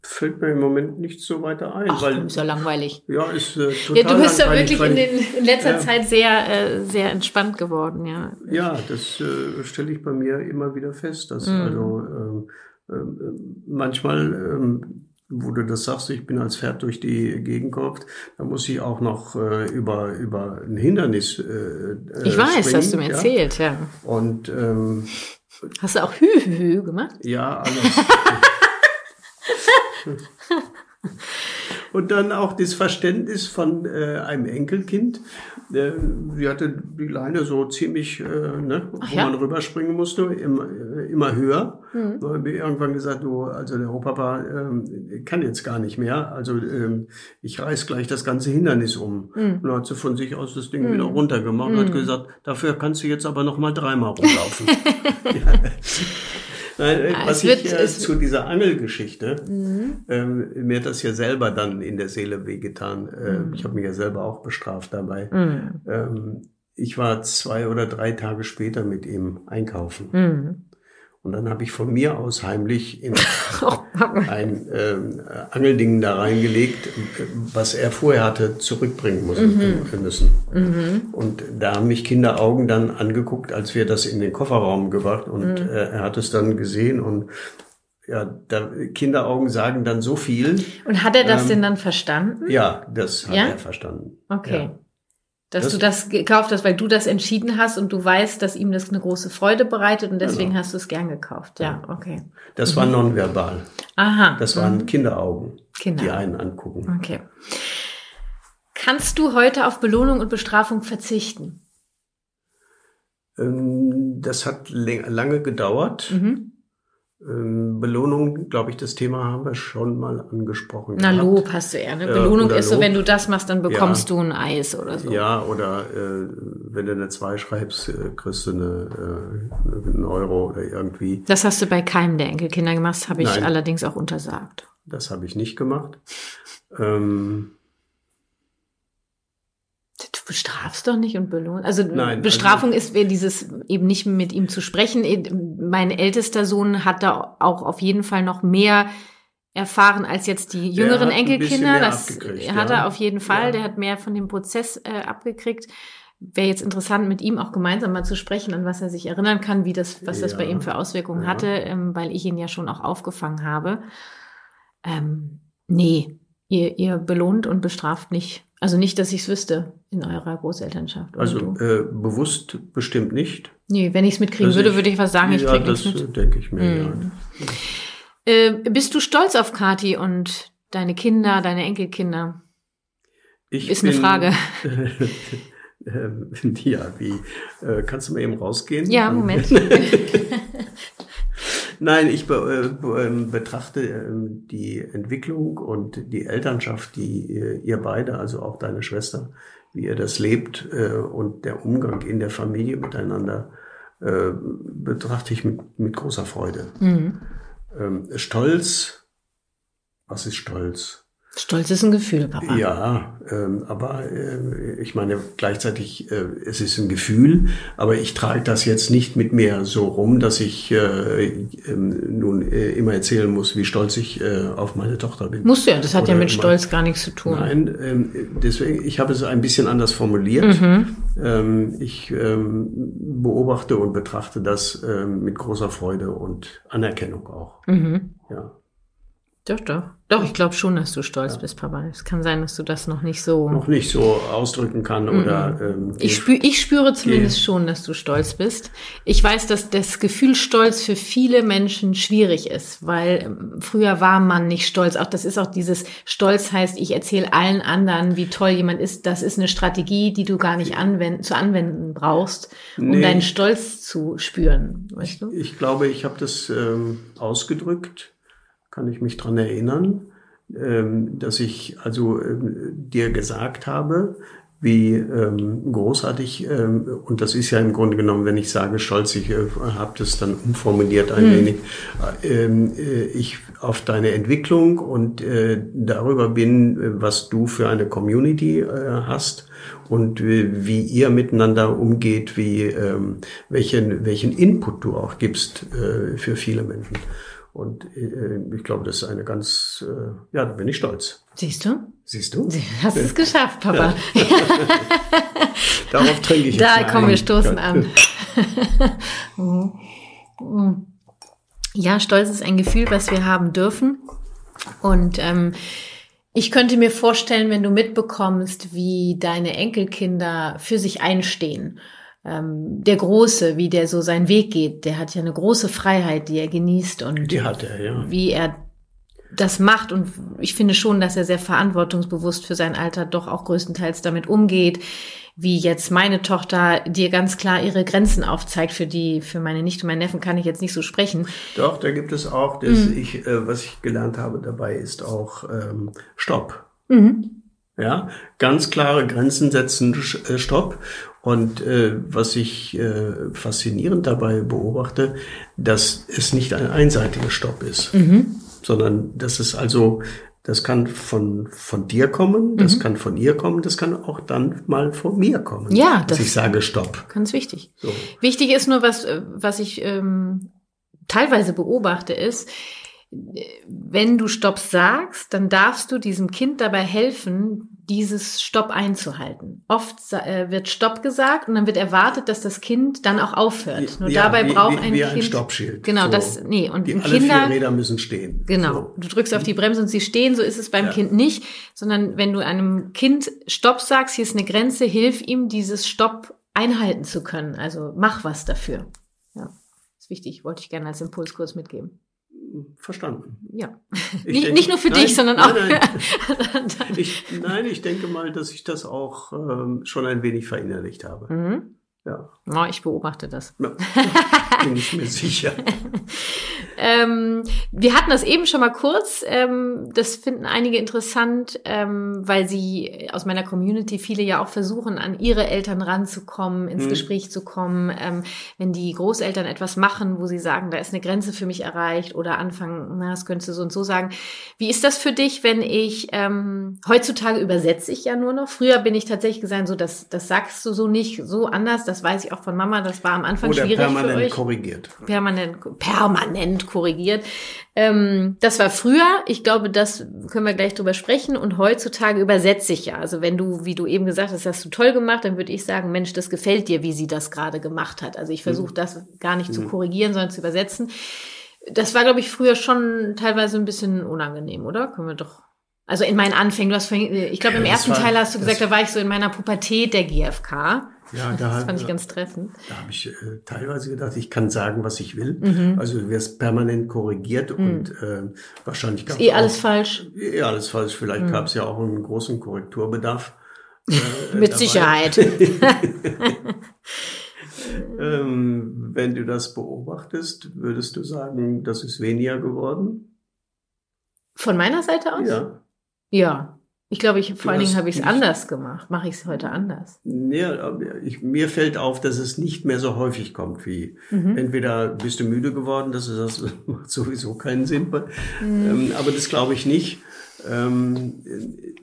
B: Fällt mir im Moment nicht so weiter ein,
A: Ach,
B: weil
A: ist ja langweilig.
B: ja ist äh, total
A: Ja, du bist ja wirklich in, den, in letzter
B: Ja.
A: Zeit sehr, äh, sehr entspannt geworden, ja.
B: Ja, das äh, stelle ich bei mir immer wieder fest, dass
A: Mhm.
B: also ähm, ähm, manchmal, ähm, wo du das sagst, ich bin als Pferd durch die Gegend gehopft, da muss ich auch noch äh, über über ein Hindernis. Äh,
A: Ich
B: äh,
A: weiß,
B: springen,
A: hast du mir
B: ja.
A: erzählt, ja.
B: Und ähm,
A: Hast du auch Hü, Hü, Hü gemacht?
B: ja, alles. Und dann auch das Verständnis von äh, einem Enkelkind. Äh, sie hatte die Leine so ziemlich, äh, ne, wo
A: ja?
B: man rüberspringen musste, immer, äh, immer höher.
A: Mhm.
B: Da habe ich irgendwann gesagt, du, also der Opa ähm, kann jetzt gar nicht mehr. Also ähm, ich reiß gleich das ganze Hindernis um.
A: Mhm.
B: Und dann hat sie von sich aus das Ding wieder runtergemacht und hat gesagt, dafür kannst du jetzt aber noch mal dreimal rumlaufen. ja. Nein,
A: Ah,
B: was
A: wird-
B: ich äh, zu dieser Angelgeschichte,
A: Mhm.
B: ähm, mir hat das ja selber dann in der Seele wehgetan. Äh,
A: Mhm.
B: Ich habe mich ja selber auch bestraft dabei.
A: Mhm.
B: Ähm, ich war zwei oder drei Tage später mit ihm einkaufen.
A: Mhm.
B: Und dann habe ich von mir aus heimlich in
A: Oh,
B: ein ähm, Angelding da reingelegt, äh, was er vorher hatte zurückbringen müssen.
A: Mhm.
B: müssen. Und da haben mich Kinderaugen dann angeguckt, als wir das in den Kofferraum gebracht und
A: Mhm.
B: äh, er hat es dann gesehen und ja, da, Kinderaugen sagen dann so viel.
A: Und hat er das
B: Ähm,
A: denn dann verstanden?
B: Ja, das hat
A: Ja?
B: er verstanden.
A: Okay.
B: Ja.
A: Dass
B: Das-
A: du das gekauft hast, weil du das entschieden hast und du weißt, dass ihm das eine große Freude bereitet und deswegen
B: Genau.
A: hast du es gern gekauft. Ja, okay.
B: Das war nonverbal.
A: Aha.
B: Das waren Kinderaugen,
A: Kinder.
B: die einen angucken.
A: Okay. Kannst du heute auf Belohnung und Bestrafung verzichten?
B: Ähm, Das hat lange gedauert.
A: Mhm.
B: Ähm, Belohnung, glaube ich, das Thema haben wir schon mal angesprochen.
A: Na,
B: gehabt.
A: Lob hast du eher. Ne?
B: Ja,
A: Belohnung
B: oder
A: ist so,
B: Lob.
A: wenn du das machst, dann bekommst
B: Ja.
A: du ein Eis oder so.
B: Ja, oder äh, wenn du eine 2 schreibst, äh, kriegst du eine, äh, einen Euro oder irgendwie.
A: Das hast du bei keinem der Enkelkinder gemacht, habe ich
B: Nein.
A: allerdings auch untersagt.
B: Das habe ich nicht gemacht. Ähm,
A: Du bestrafst doch nicht und belohnst. Also
B: Nein,
A: Bestrafung ist wäre dieses eben nicht mit ihm zu sprechen. Mein ältester Sohn hat da auch auf jeden Fall noch mehr erfahren als jetzt die jüngeren Enkelkinder. Das hat
B: ja.
A: er auf jeden Fall.
B: Ja.
A: Der hat mehr von dem Prozess äh, abgekriegt. Wäre jetzt interessant, mit ihm auch gemeinsam mal zu sprechen, an was er sich erinnern kann, wie das, was das bei
B: Ja.
A: ihm für Auswirkungen
B: Ja.
A: hatte, ähm, weil ich ihn ja schon auch aufgefangen habe. Ähm, nee, ihr, ihr belohnt und bestraft nicht. Also nicht, dass ich es wüsste in eurer Großelternschaft.
B: also äh, bewusst bestimmt nicht.
A: Nee, wenn ich es mitkriegen
B: Also
A: würde,
B: ich-
A: würde ich was sagen, ich
B: ja, das denke ich mir.
A: Mhm. Äh, bist du stolz auf Kati und deine Kinder, deine Enkelkinder?
B: Ich
A: Ist eine Frage.
B: Ähm, ja, wie? Äh, kannst du mal eben rausgehen?
A: Ja, Moment.
B: Nein, ich be äh, ähm, betrachte ähm, die Entwicklung und die Elternschaft, die ihr beide, also auch deine Schwester, wie ihr das lebt äh, und der Umgang in der Familie miteinander, äh, betrachte ich mit, mit großer Freude. Mhm. Stolz, was ist Stolz?
A: Stolz ist ein Gefühl, Papa.
B: Ja, ähm, aber äh, ich meine gleichzeitig, äh, es ist ein Gefühl, aber ich trage das jetzt nicht mit mir so rum, dass ich äh, äh, nun äh, immer erzählen muss, wie stolz ich äh, auf meine Tochter bin.
A: Musst du ja, das hat Oder ja mit Stolz gar nichts zu tun.
B: Nein, ähm, deswegen, ich habe es ein bisschen anders formuliert. Mhm. Ähm, ich ähm, beobachte und betrachte das ähm, mit großer Freude und Anerkennung auch. Mhm. Ja.
A: Doch, doch. Doch, ich glaube schon, dass du stolz ja. bist, Papa. Es kann sein, dass du das noch nicht so.
B: Noch nicht so ausdrücken kann mhm. oder.
A: Ähm, ich, spür, ich spüre zumindest geh. schon, dass du stolz bist. Ich weiß, dass das Gefühl Stolz für viele Menschen schwierig ist, weil ähm, früher war man nicht stolz. Auch das ist auch dieses Stolz heißt, ich erzähle allen anderen, wie toll jemand ist. Das ist eine Strategie, die du gar nicht anwenden, zu anwenden brauchst, um nee. deinen Stolz zu spüren. Weißt du?
B: Ich, ich glaube, ich habe das ähm, ausgedrückt kann ich mich dran erinnern, ähm, dass ich also ähm, dir gesagt habe, wie ähm, großartig, ähm, und das ist ja im Grunde genommen, wenn ich sage stolz, ich äh, habe das dann umformuliert ein mhm. wenig, ähm, äh, ich auf deine Entwicklung und äh, darüber bin, was du für eine Community äh, hast und wie, wie ihr miteinander umgeht, wie ähm, welchen, welchen Input du auch gibst äh, für viele Menschen. Und äh, ich glaube, das ist eine ganz, äh, ja, da bin ich stolz.
A: Siehst du?
B: Siehst du?
A: Du hast es geschafft, Papa. Ja.
B: Darauf trinke ich
A: jetzt Da kommen wir stoßen an. ja, Stolz ist ein Gefühl, was wir haben dürfen. Und ähm, ich könnte mir vorstellen, wenn du mitbekommst, wie deine Enkelkinder für sich einstehen ähm, der Große, wie der so seinen Weg geht, der hat ja eine große Freiheit, die er genießt und
B: die hat er, ja.
A: wie er das macht und ich finde schon, dass er sehr verantwortungsbewusst für sein Alter doch auch größtenteils damit umgeht, wie jetzt meine Tochter dir ganz klar ihre Grenzen aufzeigt, für die, für meine Nichte und meinen Neffen kann ich jetzt nicht so sprechen.
B: Doch, da gibt es auch, das mhm. ich, äh, was ich gelernt habe dabei, ist auch ähm, Stopp. Mhm. Ja, ganz klare Grenzen setzen, äh, Stopp. Und äh, was ich äh, faszinierend dabei beobachte, dass es nicht ein einseitiger Stopp ist, mhm. sondern dass es also, das kann von, von dir kommen, das mhm. kann von ihr kommen, das kann auch dann mal von mir kommen.
A: Ja,
B: dass das ich sage Stopp.
A: Ganz wichtig. So. Wichtig ist nur, was, äh, was ich ähm, teilweise beobachte, ist, wenn du Stopp sagst, dann darfst du diesem Kind dabei helfen, dieses Stopp einzuhalten. Oft äh, wird Stopp gesagt und dann wird erwartet, dass das Kind dann auch aufhört. Nur ja, dabei wie, braucht
B: wie,
A: ein
B: wie
A: Kind
B: ein Stoppschild.
A: Genau, so. das nee und
B: die, alle Kinder, vier Räder müssen stehen.
A: Genau, so. du drückst auf die Bremse und sie stehen. So ist es beim ja. Kind nicht, sondern wenn du einem Kind Stopp sagst, hier ist eine Grenze, hilf ihm dieses Stopp einhalten zu können. Also mach was dafür. Ja, ist wichtig. Wollte ich gerne als Impulskurs mitgeben
B: verstanden.
A: Ja. Nicht, denke, nicht, nur für nein, dich, sondern auch.
B: Nein, nein. ich, nein, ich denke mal, dass ich das auch ähm, schon ein wenig verinnerlicht habe. Mhm. Ja.
A: Oh, ich beobachte das. Ja,
B: bin ich mir sicher.
A: ähm, wir hatten das eben schon mal kurz. Ähm, das finden einige interessant, ähm, weil sie aus meiner Community viele ja auch versuchen, an ihre Eltern ranzukommen, ins hm. Gespräch zu kommen. Ähm, wenn die Großeltern etwas machen, wo sie sagen, da ist eine Grenze für mich erreicht oder anfangen, na, das könntest du so und so sagen. Wie ist das für dich, wenn ich ähm, heutzutage übersetze ich ja nur noch? Früher bin ich tatsächlich gesagt, so das, das sagst du so nicht, so anders das weiß ich auch von Mama, das war am Anfang Oder schwierig
B: permanent
A: für euch.
B: korrigiert.
A: Permanent, permanent korrigiert. Ähm, das war früher. Ich glaube, das können wir gleich drüber sprechen. Und heutzutage übersetze ich ja. Also wenn du, wie du eben gesagt hast, hast du toll gemacht, dann würde ich sagen, Mensch, das gefällt dir, wie sie das gerade gemacht hat. Also ich versuche mhm. das gar nicht mhm. zu korrigieren, sondern zu übersetzen. Das war, glaube ich, früher schon teilweise ein bisschen unangenehm, oder? Können wir doch also in meinen Anfängen, du hast vorhin, ich glaube, im ersten war, Teil hast du gesagt, da war ich so in meiner Pubertät der GFK.
B: Ja, da
A: das fand ich ganz treffend.
B: Da habe ich äh, teilweise gedacht, ich kann sagen, was ich will. Mhm. Also du wirst permanent korrigiert mhm. und äh, wahrscheinlich
A: gab es eh alles falsch.
B: Eh alles falsch. Vielleicht mhm. gab es ja auch einen großen Korrekturbedarf.
A: Äh, Mit. Sicherheit.
B: ähm, wenn du das beobachtest, würdest du sagen, das ist weniger geworden?
A: Von meiner Seite aus?
B: Ja.
A: Ja. Ich glaube, ich, vor allen Dingen habe ich es anders gemacht. Mache ich es heute anders?
B: Ja, ich, mir fällt auf, dass es nicht mehr so häufig kommt wie mhm. entweder bist du müde geworden, das, ist, das macht sowieso keinen Sinn. Mhm. Ähm, aber das glaube ich nicht. Ähm,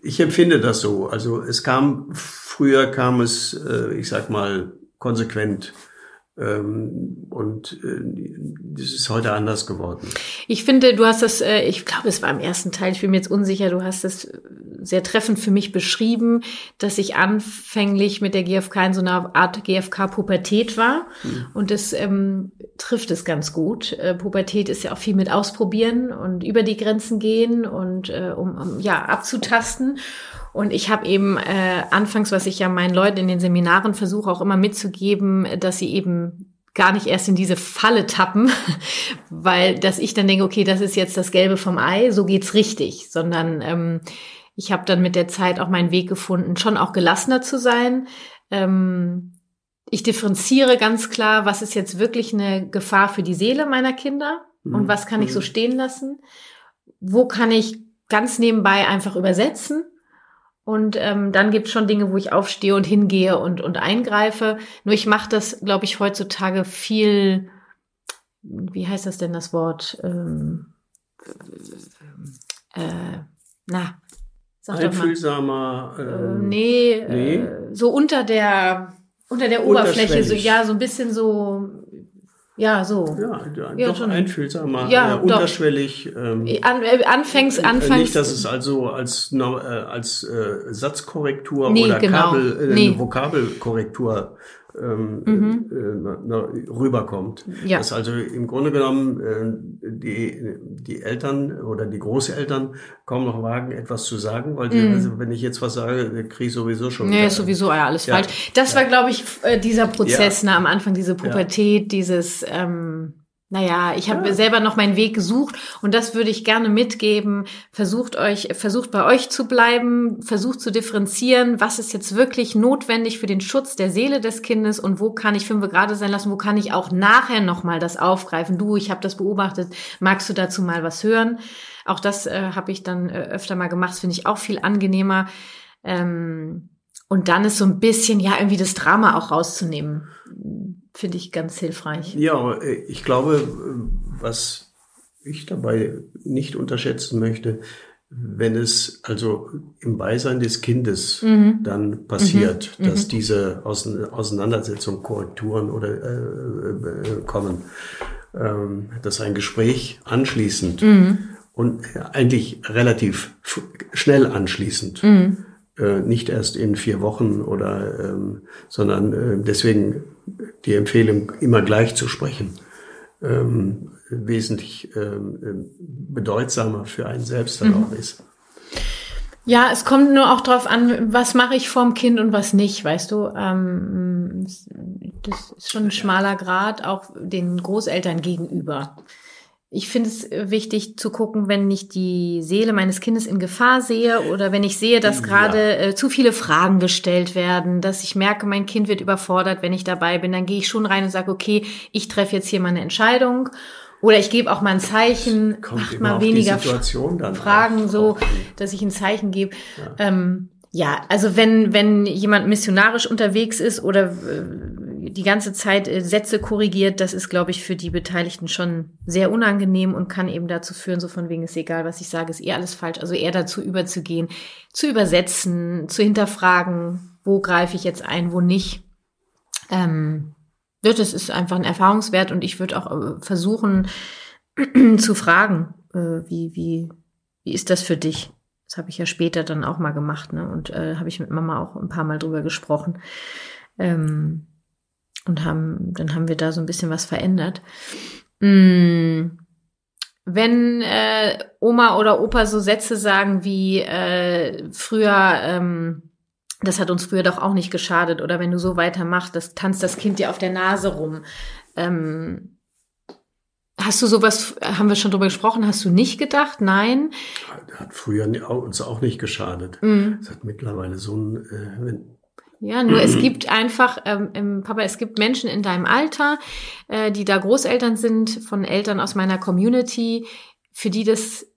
B: ich empfinde das so. Also es kam, früher kam es, äh, ich sag mal, konsequent und äh, das ist heute anders geworden.
A: Ich finde, du hast das, äh, ich glaube, es war im ersten Teil, ich bin mir jetzt unsicher, du hast das sehr treffend für mich beschrieben, dass ich anfänglich mit der GfK in so einer Art GfK-Pubertät war. Mhm. Und das ähm, trifft es ganz gut. Äh, Pubertät ist ja auch viel mit ausprobieren und über die Grenzen gehen und äh, um, um ja abzutasten. Und ich habe eben äh, anfangs, was ich ja meinen Leuten in den Seminaren versuche auch immer mitzugeben, dass sie eben gar nicht erst in diese Falle tappen, weil dass ich dann denke, okay, das ist jetzt das Gelbe vom Ei, so geht's richtig, sondern ähm, ich habe dann mit der Zeit auch meinen Weg gefunden, schon auch gelassener zu sein. Ähm, ich differenziere ganz klar, was ist jetzt wirklich eine Gefahr für die Seele meiner Kinder und mhm. was kann ich so mhm. stehen lassen. Wo kann ich ganz nebenbei einfach übersetzen und ähm, dann gibt es schon Dinge, wo ich aufstehe und hingehe und, und eingreife. Nur ich mache das, glaube ich, heutzutage viel, wie heißt das denn das Wort? Ähm, äh, na,
B: sag Einfühlsamer.
A: Doch mal. Ähm, äh, nee, nee. Äh, so unter der unter der Oberfläche, so ja, so ein bisschen so ja, so.
B: Ja, ja doch schon. einfühlsamer, ja, äh, unterschwellig.
A: Ähm, An, äh, anfängst, anfangs.
B: Nicht, dass es also als, äh, als äh, Satzkorrektur nee, oder genau. Kabel, äh, nee. Vokabelkorrektur ähm, mhm. äh, rüberkommt. Ja. Dass also im Grunde genommen äh, die, die Eltern oder die Großeltern kaum noch wagen, etwas zu sagen, weil die, mhm. also, wenn ich jetzt was sage, kriege ich sowieso schon.
A: Nee, ist sowieso ja, alles ja. falsch. Das ja. war, glaube ich, äh, dieser Prozess ne, am Anfang, diese Pubertät, dieses ähm, naja, ich habe ja. selber noch meinen Weg gesucht und das würde ich gerne mitgeben. Versucht euch, versucht bei euch zu bleiben, versucht zu differenzieren, was ist jetzt wirklich notwendig für den Schutz der Seele des Kindes und wo kann ich fünf gerade sein lassen, wo kann ich auch nachher nochmal das aufgreifen. Du, ich habe das beobachtet, magst du dazu mal was hören? Auch das äh, habe ich dann äh, öfter mal gemacht, finde ich auch viel angenehmer. Ähm, und dann ist so ein bisschen, ja, irgendwie das Drama auch rauszunehmen finde ich ganz hilfreich.
B: Ja, äh, ich glaube, was ich dabei nicht unterschätzen möchte, wenn es also im Beisein des Kindes mhm. dann passiert, mhm. dass mhm. diese Auseinandersetzungen, Korrekturen oder äh, äh, kommen, ähm, dass ein Gespräch anschließend mhm. und eigentlich relativ schnell anschließend mhm. äh, nicht erst in vier Wochen oder, ähm, sondern äh, deswegen die Empfehlung, immer gleich zu sprechen, ähm, wesentlich ähm, bedeutsamer für einen selbst dann mhm. auch ist.
A: Ja, es kommt nur auch drauf an, was mache ich vorm Kind und was nicht, weißt du. Ähm, das ist schon ein schmaler Grad, auch den Großeltern gegenüber ich finde es äh, wichtig zu gucken, wenn ich die Seele meines Kindes in Gefahr sehe oder wenn ich sehe, dass gerade ja. äh, zu viele Fragen gestellt werden, dass ich merke, mein Kind wird überfordert, wenn ich dabei bin, dann gehe ich schon rein und sage, okay, ich treffe jetzt hier mal eine Entscheidung. Oder ich gebe auch mal ein Zeichen, macht mal weniger Fragen so, dass ich ein Zeichen gebe. Ja. Ähm, ja, also wenn, wenn jemand missionarisch unterwegs ist oder äh, die ganze Zeit äh, Sätze korrigiert, das ist, glaube ich, für die Beteiligten schon sehr unangenehm und kann eben dazu führen, so von wegen ist egal, was ich sage, ist eh alles falsch. Also eher dazu überzugehen, zu übersetzen, zu hinterfragen, wo greife ich jetzt ein, wo nicht. Ähm, das ist einfach ein Erfahrungswert und ich würde auch äh, versuchen zu fragen, äh, wie, wie, wie ist das für dich? Das habe ich ja später dann auch mal gemacht, ne? Und äh, habe ich mit Mama auch ein paar Mal drüber gesprochen. Ähm, und haben, dann haben wir da so ein bisschen was verändert. Mm, wenn äh, Oma oder Opa so Sätze sagen wie äh, früher ähm, das hat uns früher doch auch nicht geschadet. Oder wenn du so weitermachst, das tanzt das Kind dir auf der Nase rum. Ähm, hast du sowas, haben wir schon drüber gesprochen, hast du nicht gedacht? Nein?
B: Hat früher uns auch nicht geschadet. Mhm. Es hat mittlerweile so ein, äh,
A: ja, nur es gibt einfach, ähm, Papa, es gibt Menschen in deinem Alter, äh, die da Großeltern sind, von Eltern aus meiner Community, für die das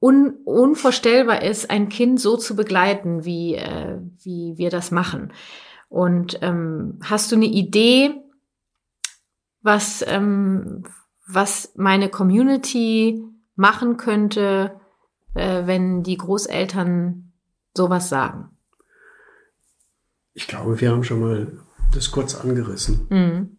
A: un unvorstellbar ist, ein Kind so zu begleiten, wie, äh, wie wir das machen. Und ähm, hast du eine Idee, was, ähm, was meine Community machen könnte, äh, wenn die Großeltern sowas sagen?
B: Ich glaube, wir haben schon mal das kurz angerissen. Mhm.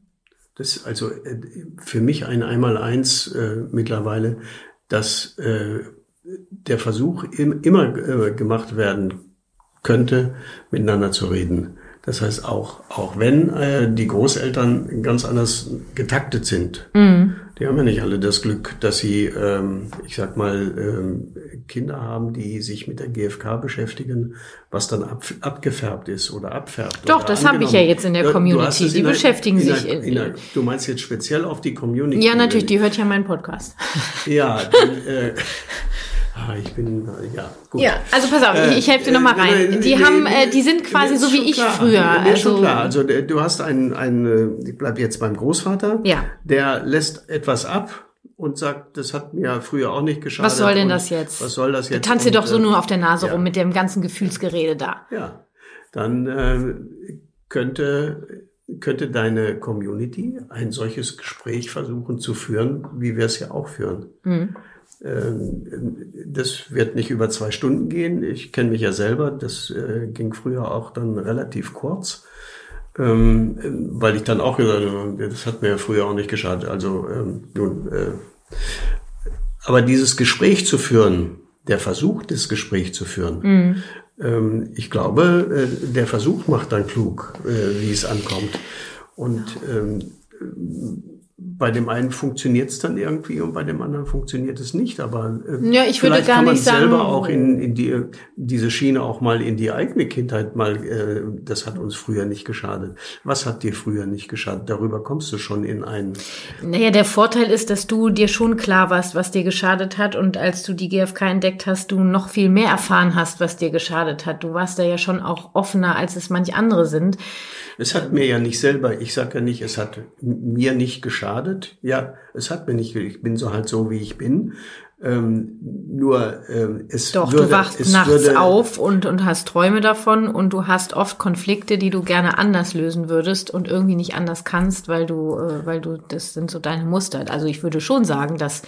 B: Das ist also äh, für mich ein Einmaleins äh, mittlerweile, dass äh, der Versuch im, immer äh, gemacht werden könnte, miteinander zu reden. Das heißt, auch, auch wenn äh, die Großeltern ganz anders getaktet sind, mhm. die haben ja nicht alle das Glück, dass sie, ähm, ich sag mal, ähm, Kinder haben, die sich mit der GfK beschäftigen, was dann ab, abgefärbt ist oder abfärbt.
A: Doch, oder das habe ich ja jetzt in der Community. Die beschäftigen
B: in
A: sich.
B: In, in, du meinst jetzt speziell auf die Community?
A: Ja, natürlich, die hört ja meinen Podcast.
B: Ja, dann, äh, ich bin, ja, gut.
A: Ja, also pass auf, ich, ich helfe dir nochmal rein. Äh, die nee, haben, äh, die sind quasi so wie ich
B: klar.
A: früher.
B: Mir also, schon klar. Also du hast einen, einen, ich bleib jetzt beim Großvater.
A: Ja.
B: Der lässt etwas ab und sagt, das hat mir früher auch nicht geschadet.
A: Was soll denn das jetzt?
B: Was soll das jetzt?
A: Du tanzt dir doch so nur auf der Nase ja. rum mit dem ganzen Gefühlsgerede da.
B: Ja, dann äh, könnte könnte deine Community ein solches Gespräch versuchen zu führen, wie wir es ja auch führen. Mhm. Ähm, das wird nicht über zwei Stunden gehen. Ich kenne mich ja selber. Das äh, ging früher auch dann relativ kurz, ähm, weil ich dann auch gesagt habe, das hat mir ja früher auch nicht geschadet. Also ähm, nun, äh, aber dieses Gespräch zu führen, der Versuch, das Gespräch zu führen, mhm. ich glaube, äh, der Versuch macht dann klug, wie es ankommt. Und bei dem einen funktioniert es dann irgendwie und bei dem anderen funktioniert es nicht. Aber
A: äh, ja, ich würde gar
B: kann man
A: nicht sagen,
B: selber auch in, in die, diese Schiene auch mal in die eigene Kindheit mal, äh, das hat uns früher nicht geschadet. Was hat dir früher nicht geschadet? Darüber kommst du schon in einen.
A: Naja, der Vorteil ist, dass du dir schon klar warst, was dir geschadet hat und als du die GfK entdeckt hast, du noch viel mehr erfahren hast, was dir geschadet hat. Du warst da ja schon auch offener, als es manch andere sind.
B: Es hat mir ja nicht selber, ich sage ja nicht, es hat mir nicht geschadet. Ja, es hat mir nicht, ich bin so halt so, wie ich bin. Ähm, nur ähm, es
A: Doch,
B: würde,
A: du wachst nachts würde, auf und, und hast Träume davon und du hast oft Konflikte, die du gerne anders lösen würdest und irgendwie nicht anders kannst, weil du, äh, weil du, das sind so deine Muster. Also ich würde schon sagen, dass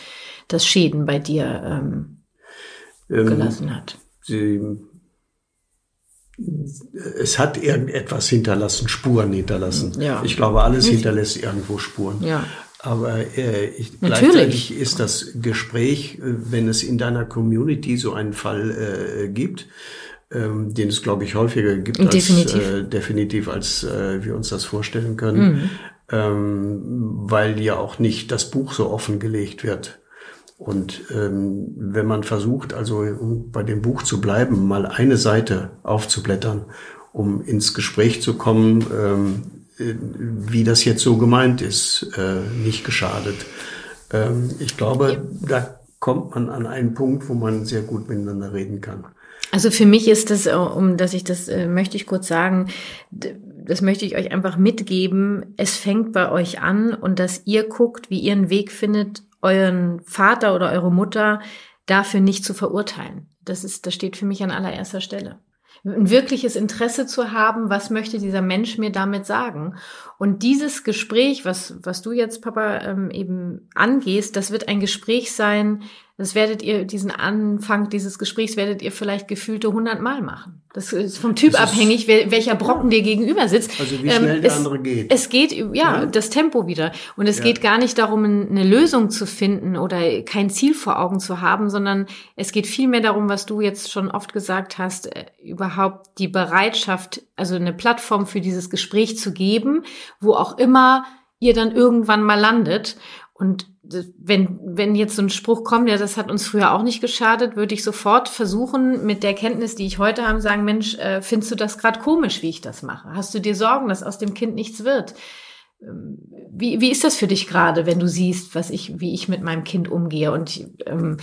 A: das Schäden bei dir ähm, ähm gelassen hat.
B: Sie es hat irgendetwas hinterlassen, Spuren hinterlassen. Ja. Ich glaube, alles hinterlässt irgendwo Spuren.
A: Ja.
B: Aber äh, ich, gleichzeitig ist das Gespräch, äh, wenn es in deiner Community so einen Fall äh, gibt, ähm, den es, glaube ich, häufiger gibt
A: definitiv.
B: als, äh, definitiv, als äh, wir uns das vorstellen können, mhm. ähm, weil ja auch nicht das Buch so offengelegt wird. Und ähm, wenn man versucht, also um bei dem Buch zu bleiben, mal eine Seite aufzublättern, um ins Gespräch zu kommen, ähm, äh, wie das jetzt so gemeint ist, äh, nicht geschadet. Ähm, ich glaube, da kommt man an einen Punkt, wo man sehr gut miteinander reden kann.
A: Also für mich ist das, äh, um dass ich das äh, möchte ich kurz sagen, das möchte ich euch einfach mitgeben. Es fängt bei euch an und dass ihr guckt, wie ihr einen Weg findet, euren Vater oder eure Mutter dafür nicht zu verurteilen. Das ist, das steht für mich an allererster Stelle. Ein wirkliches Interesse zu haben, was möchte dieser Mensch mir damit sagen? Und dieses Gespräch, was, was du jetzt, Papa, ähm, eben angehst, das wird ein Gespräch sein, das werdet ihr, diesen Anfang dieses Gesprächs werdet ihr vielleicht gefühlte hundertmal machen. Das ist vom Typ ist, abhängig, welcher Brocken dir gegenüber sitzt.
B: Also wie schnell ähm, der andere geht.
A: Es geht, ja, ja, das Tempo wieder. Und es ja. geht gar nicht darum, eine Lösung zu finden oder kein Ziel vor Augen zu haben, sondern es geht vielmehr darum, was du jetzt schon oft gesagt hast, äh, überhaupt die Bereitschaft, also eine Plattform für dieses Gespräch zu geben, wo auch immer ihr dann irgendwann mal landet Und wenn, wenn jetzt so ein Spruch kommt, ja, das hat uns früher auch nicht geschadet, würde ich sofort versuchen, mit der Kenntnis, die ich heute habe, sagen, Mensch, äh, findest du das gerade komisch, wie ich das mache? Hast du dir Sorgen, dass aus dem Kind nichts wird? Ähm, wie, wie ist das für dich gerade, wenn du siehst, was ich, wie ich mit meinem Kind umgehe? Und ähm,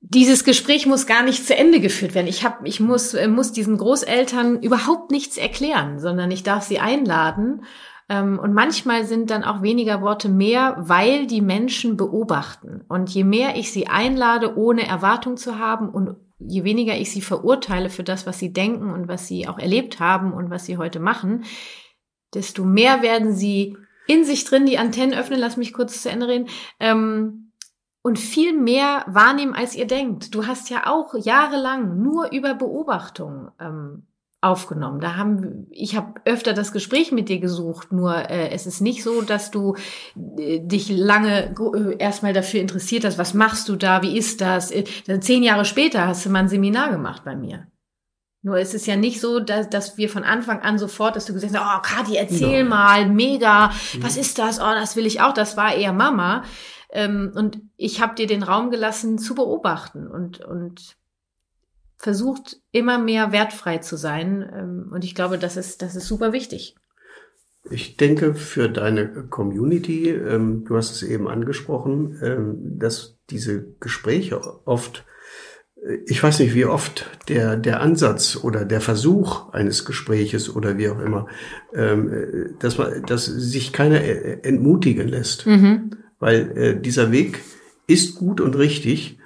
A: dieses Gespräch muss gar nicht zu Ende geführt werden. Ich hab, ich muss, äh, muss diesen Großeltern überhaupt nichts erklären, sondern ich darf sie einladen und manchmal sind dann auch weniger Worte mehr, weil die Menschen beobachten. Und je mehr ich sie einlade, ohne Erwartung zu haben und je weniger ich sie verurteile für das, was sie denken und was sie auch erlebt haben und was sie heute machen, desto mehr werden sie in sich drin die Antennen öffnen, lass mich kurz zu Ende reden, ähm, und viel mehr wahrnehmen, als ihr denkt. Du hast ja auch jahrelang nur über Beobachtung ähm, aufgenommen. Da haben ich habe öfter das Gespräch mit dir gesucht, nur äh, es ist nicht so, dass du äh, dich lange äh, erstmal dafür interessiert hast, was machst du da, wie ist das? Äh, zehn Jahre später hast du mal ein Seminar gemacht bei mir. Nur ist es ja nicht so, dass, dass wir von Anfang an sofort, dass du gesagt hast, oh Kathi, erzähl no. mal, mega, mhm. was ist das? Oh, das will ich auch. Das war eher Mama. Ähm, und ich habe dir den Raum gelassen zu beobachten und und versucht immer mehr wertfrei zu sein. Ähm, und ich glaube, das ist, das ist super wichtig.
B: Ich denke, für deine Community, ähm, du hast es eben angesprochen, ähm, dass diese Gespräche oft, äh, ich weiß nicht, wie oft der, der Ansatz oder der Versuch eines Gespräches oder wie auch immer, ähm, dass man, dass sich keiner äh, entmutigen lässt. Mhm. Weil äh, dieser Weg ist gut und richtig,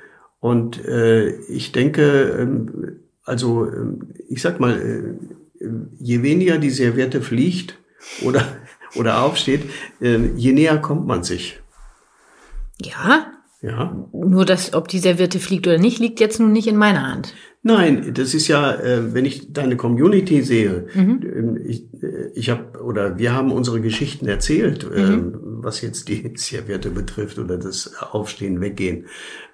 B: und äh, ich denke, ähm, also ähm, ich sag mal, äh, je weniger die Serviette fliegt oder, oder aufsteht, äh, je näher kommt man sich.
A: Ja. Ja. Nur das, ob die Serviette fliegt oder nicht, liegt jetzt nun nicht in meiner Hand.
B: Nein, das ist ja, äh, wenn ich deine Community sehe, mhm. Ähm, ich, äh, ich habe oder wir haben unsere Geschichten erzählt, mhm. ähm, was jetzt die Serviette betrifft oder das Aufstehen, Weggehen ähm,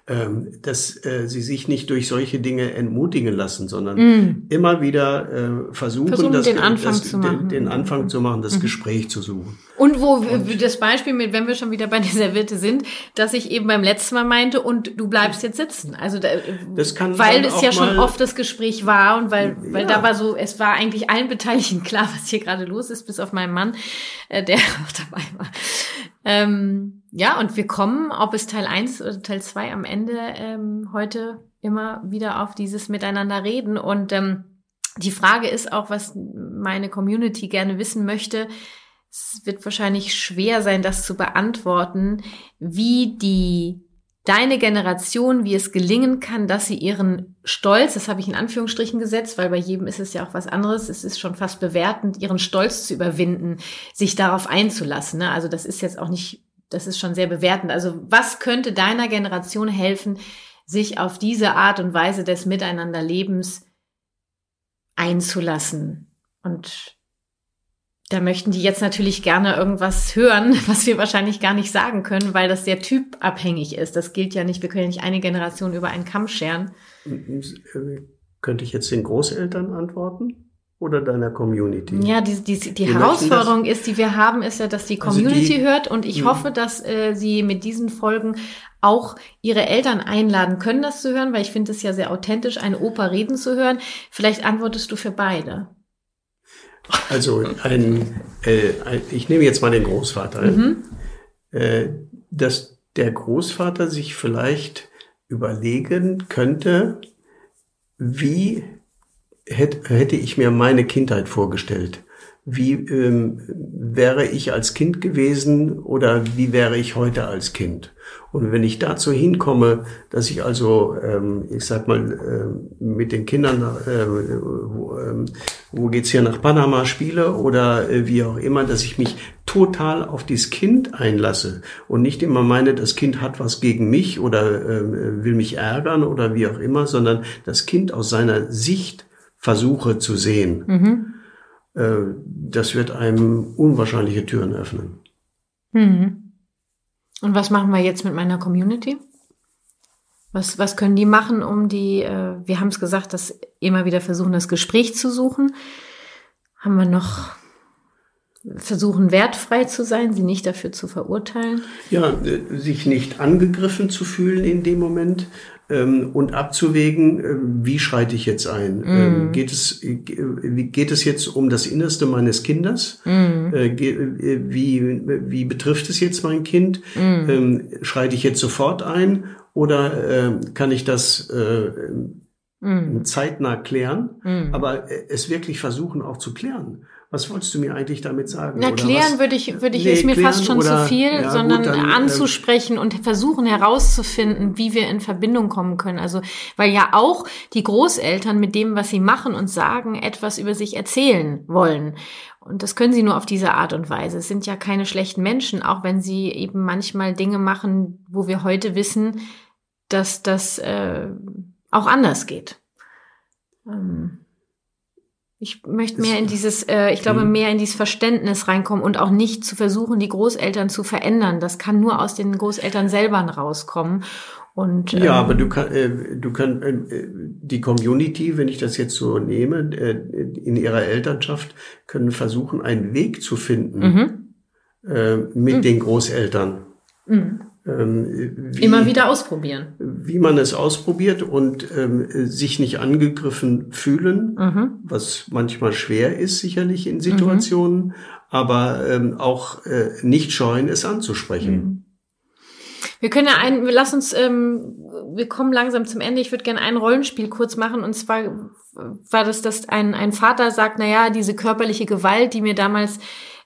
B: dass äh, sie sich nicht durch solche Dinge entmutigen lassen, sondern mm. immer wieder äh, versuchen, versuchen
A: das, den Anfang das, zu machen,
B: den, den Anfang zu machen, das mm. Gespräch zu suchen.
A: Und wo und, das Beispiel mit, wenn wir schon wieder bei der Serviette sind, dass ich eben beim letzten Mal meinte und du bleibst jetzt sitzen. Also da,
B: das kann
A: weil es ja schon oft das Gespräch war und weil weil ja. da war so, es war eigentlich allen Beteiligten klar, was hier gerade los ist, bis auf meinen Mann, äh, der auch dabei war. Ähm, ja, und wir kommen, ob es Teil 1 oder Teil 2 am Ende ähm, heute immer wieder auf dieses Miteinander reden. Und ähm, die Frage ist auch, was meine Community gerne wissen möchte. Es wird wahrscheinlich schwer sein, das zu beantworten, wie die deine Generation, wie es gelingen kann, dass sie ihren Stolz, das habe ich in Anführungsstrichen gesetzt, weil bei jedem ist es ja auch was anderes, es ist schon fast bewertend, ihren Stolz zu überwinden, sich darauf einzulassen. Ne? Also das ist jetzt auch nicht, das ist schon sehr bewertend. Also was könnte deiner Generation helfen, sich auf diese Art und Weise des Miteinanderlebens einzulassen? Und da möchten die jetzt natürlich gerne irgendwas hören, was wir wahrscheinlich gar nicht sagen können, weil das sehr typabhängig ist. Das gilt ja nicht, wir können ja nicht eine Generation über einen Kamm scheren.
B: Könnte ich jetzt den Großeltern antworten? Oder deiner Community?
A: Ja, die, die, die, die Herausforderung ist, die wir haben, ist ja, dass die Community also die, hört und ich mh. hoffe, dass äh, sie mit diesen Folgen auch ihre Eltern einladen können, das zu hören, weil ich finde es ja sehr authentisch, eine Oper reden zu hören. Vielleicht antwortest du für beide.
B: Also ein, äh, ein, ich nehme jetzt mal den Großvater, mhm. äh, dass der Großvater sich vielleicht überlegen könnte, wie hätte, hätte ich mir meine Kindheit vorgestellt wie ähm, wäre ich als Kind gewesen oder wie wäre ich heute als Kind. Und wenn ich dazu hinkomme, dass ich also, ähm, ich sag mal, äh, mit den Kindern, äh, wo, äh, wo geht's hier nach Panama spiele oder äh, wie auch immer, dass ich mich total auf dieses Kind einlasse und nicht immer meine, das Kind hat was gegen mich oder äh, will mich ärgern oder wie auch immer, sondern das Kind aus seiner Sicht versuche zu sehen. Mhm äh, das wird einem unwahrscheinliche Türen öffnen.
A: Mhm. Und was machen wir jetzt mit meiner Community? Was, was können die machen, um die, äh, wir haben es gesagt, dass immer wieder versuchen, das Gespräch zu suchen. Haben wir noch versuchen wertfrei zu sein, sie nicht dafür zu verurteilen.
B: Ja, äh, sich nicht angegriffen zu fühlen in dem Moment ähm, und abzuwägen, äh, wie schreite ich jetzt ein? Mm. Ähm, geht es äh, geht es jetzt um das Innerste meines Kindes? Mm. Äh, wie wie betrifft es jetzt mein Kind? Mm. Ähm, schreite ich jetzt sofort ein oder äh, kann ich das äh, mm. zeitnah klären? Mm. Aber es wirklich versuchen auch zu klären. Was wolltest du mir eigentlich damit sagen?
A: Na, klären würde ich, würde ich, nee, ist mir fast schon oder, zu viel, ja, sondern gut, dann, ähm, anzusprechen ähm, und versuchen herauszufinden, wie wir in Verbindung kommen können. Also, weil ja auch die Großeltern mit dem, was sie machen und sagen, etwas über sich erzählen wollen. Und das können sie nur auf diese Art und Weise. Es sind ja keine schlechten Menschen, auch wenn sie eben manchmal Dinge machen, wo wir heute wissen, dass das äh, auch anders geht. Ähm. Ich möchte mehr in dieses, äh, ich glaube, mhm. mehr in dieses Verständnis reinkommen und auch nicht zu versuchen, die Großeltern zu verändern. Das kann nur aus den Großeltern selber rauskommen. Und,
B: ähm, ja, aber du kann, äh, du kann äh, die Community, wenn ich das jetzt so nehme, äh, in ihrer Elternschaft können versuchen, einen Weg zu finden mhm. äh, mit mhm. den Großeltern.
A: Mhm. Ähm, wie, Immer wieder ausprobieren.
B: Wie man es ausprobiert und ähm, sich nicht angegriffen fühlen, mhm. was manchmal schwer ist, sicherlich in Situationen, mhm. aber ähm, auch äh, nicht scheuen, es anzusprechen. Mhm.
A: Wir können ja ein, wir lass uns, ähm, wir kommen langsam zum Ende. Ich würde gerne ein Rollenspiel kurz machen und zwar war das, dass ein, ein Vater sagt, na ja, diese körperliche Gewalt, die mir damals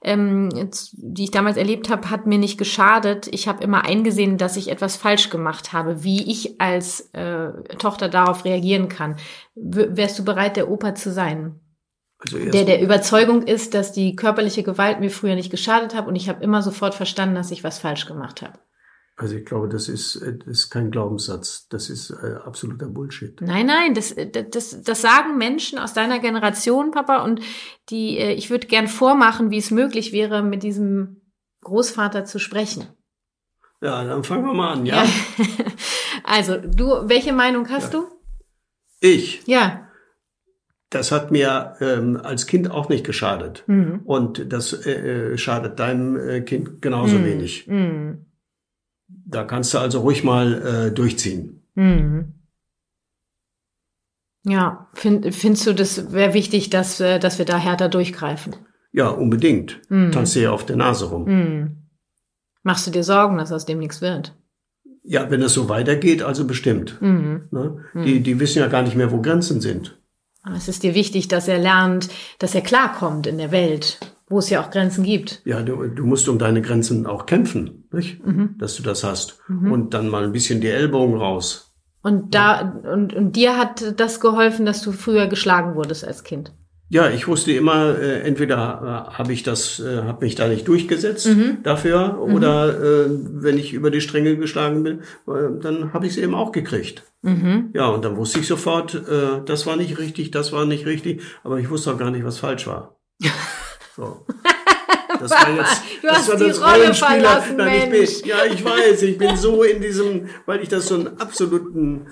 A: ähm, die ich damals erlebt habe, hat mir nicht geschadet. Ich habe immer eingesehen, dass ich etwas falsch gemacht habe, wie ich als äh, Tochter darauf reagieren kann. W wärst du bereit, der Opa zu sein? Also der der Überzeugung ist, dass die körperliche Gewalt mir früher nicht geschadet hat und ich habe immer sofort verstanden, dass ich was falsch gemacht habe.
B: Also ich glaube, das ist, äh, das ist kein Glaubenssatz. Das ist äh, absoluter Bullshit.
A: Nein, nein, das, äh, das, das sagen Menschen aus deiner Generation, Papa. Und die, äh, ich würde gern vormachen, wie es möglich wäre, mit diesem Großvater zu sprechen.
B: Ja, dann fangen wir mal an, ja? ja.
A: also, du, welche Meinung hast ja. du?
B: Ich?
A: Ja.
B: Das hat mir ähm, als Kind auch nicht geschadet. Mhm. Und das äh, äh schadet deinem Kind genauso mhm. wenig. Mhm. Da kannst du also ruhig mal äh, durchziehen. Mhm.
A: Ja, find, findest du, das wäre wichtig, dass, äh, dass wir da härter durchgreifen?
B: Ja, unbedingt. Mhm. Tanzt dir auf der Nase rum. Mhm.
A: Machst du dir Sorgen, dass aus dem nichts wird?
B: Ja, wenn es so weitergeht, also bestimmt. Mhm. Ne? Die, mhm. die wissen ja gar nicht mehr, wo Grenzen sind.
A: Es ist dir wichtig, dass er lernt, dass er klarkommt in der Welt wo es ja auch Grenzen gibt.
B: Ja, du, du musst um deine Grenzen auch kämpfen, nicht? Mhm. dass du das hast. Mhm. Und dann mal ein bisschen die Ellbogen raus.
A: Und da und, und dir hat das geholfen, dass du früher geschlagen wurdest als Kind.
B: Ja, ich wusste immer, äh, entweder äh, habe ich das, äh, habe mich da nicht durchgesetzt mhm. dafür, mhm. oder äh, wenn ich über die Stränge geschlagen bin, äh, dann habe ich es eben auch gekriegt. Mhm. Ja, und dann wusste ich sofort, äh, das war nicht richtig, das war nicht richtig, aber ich wusste auch gar nicht, was falsch war. So.
A: Das war jetzt, du das hast war die das Rolle verlassen,
B: Nein, ich bin, ja, ich weiß, ich bin so in diesem, weil ich das so einen absoluten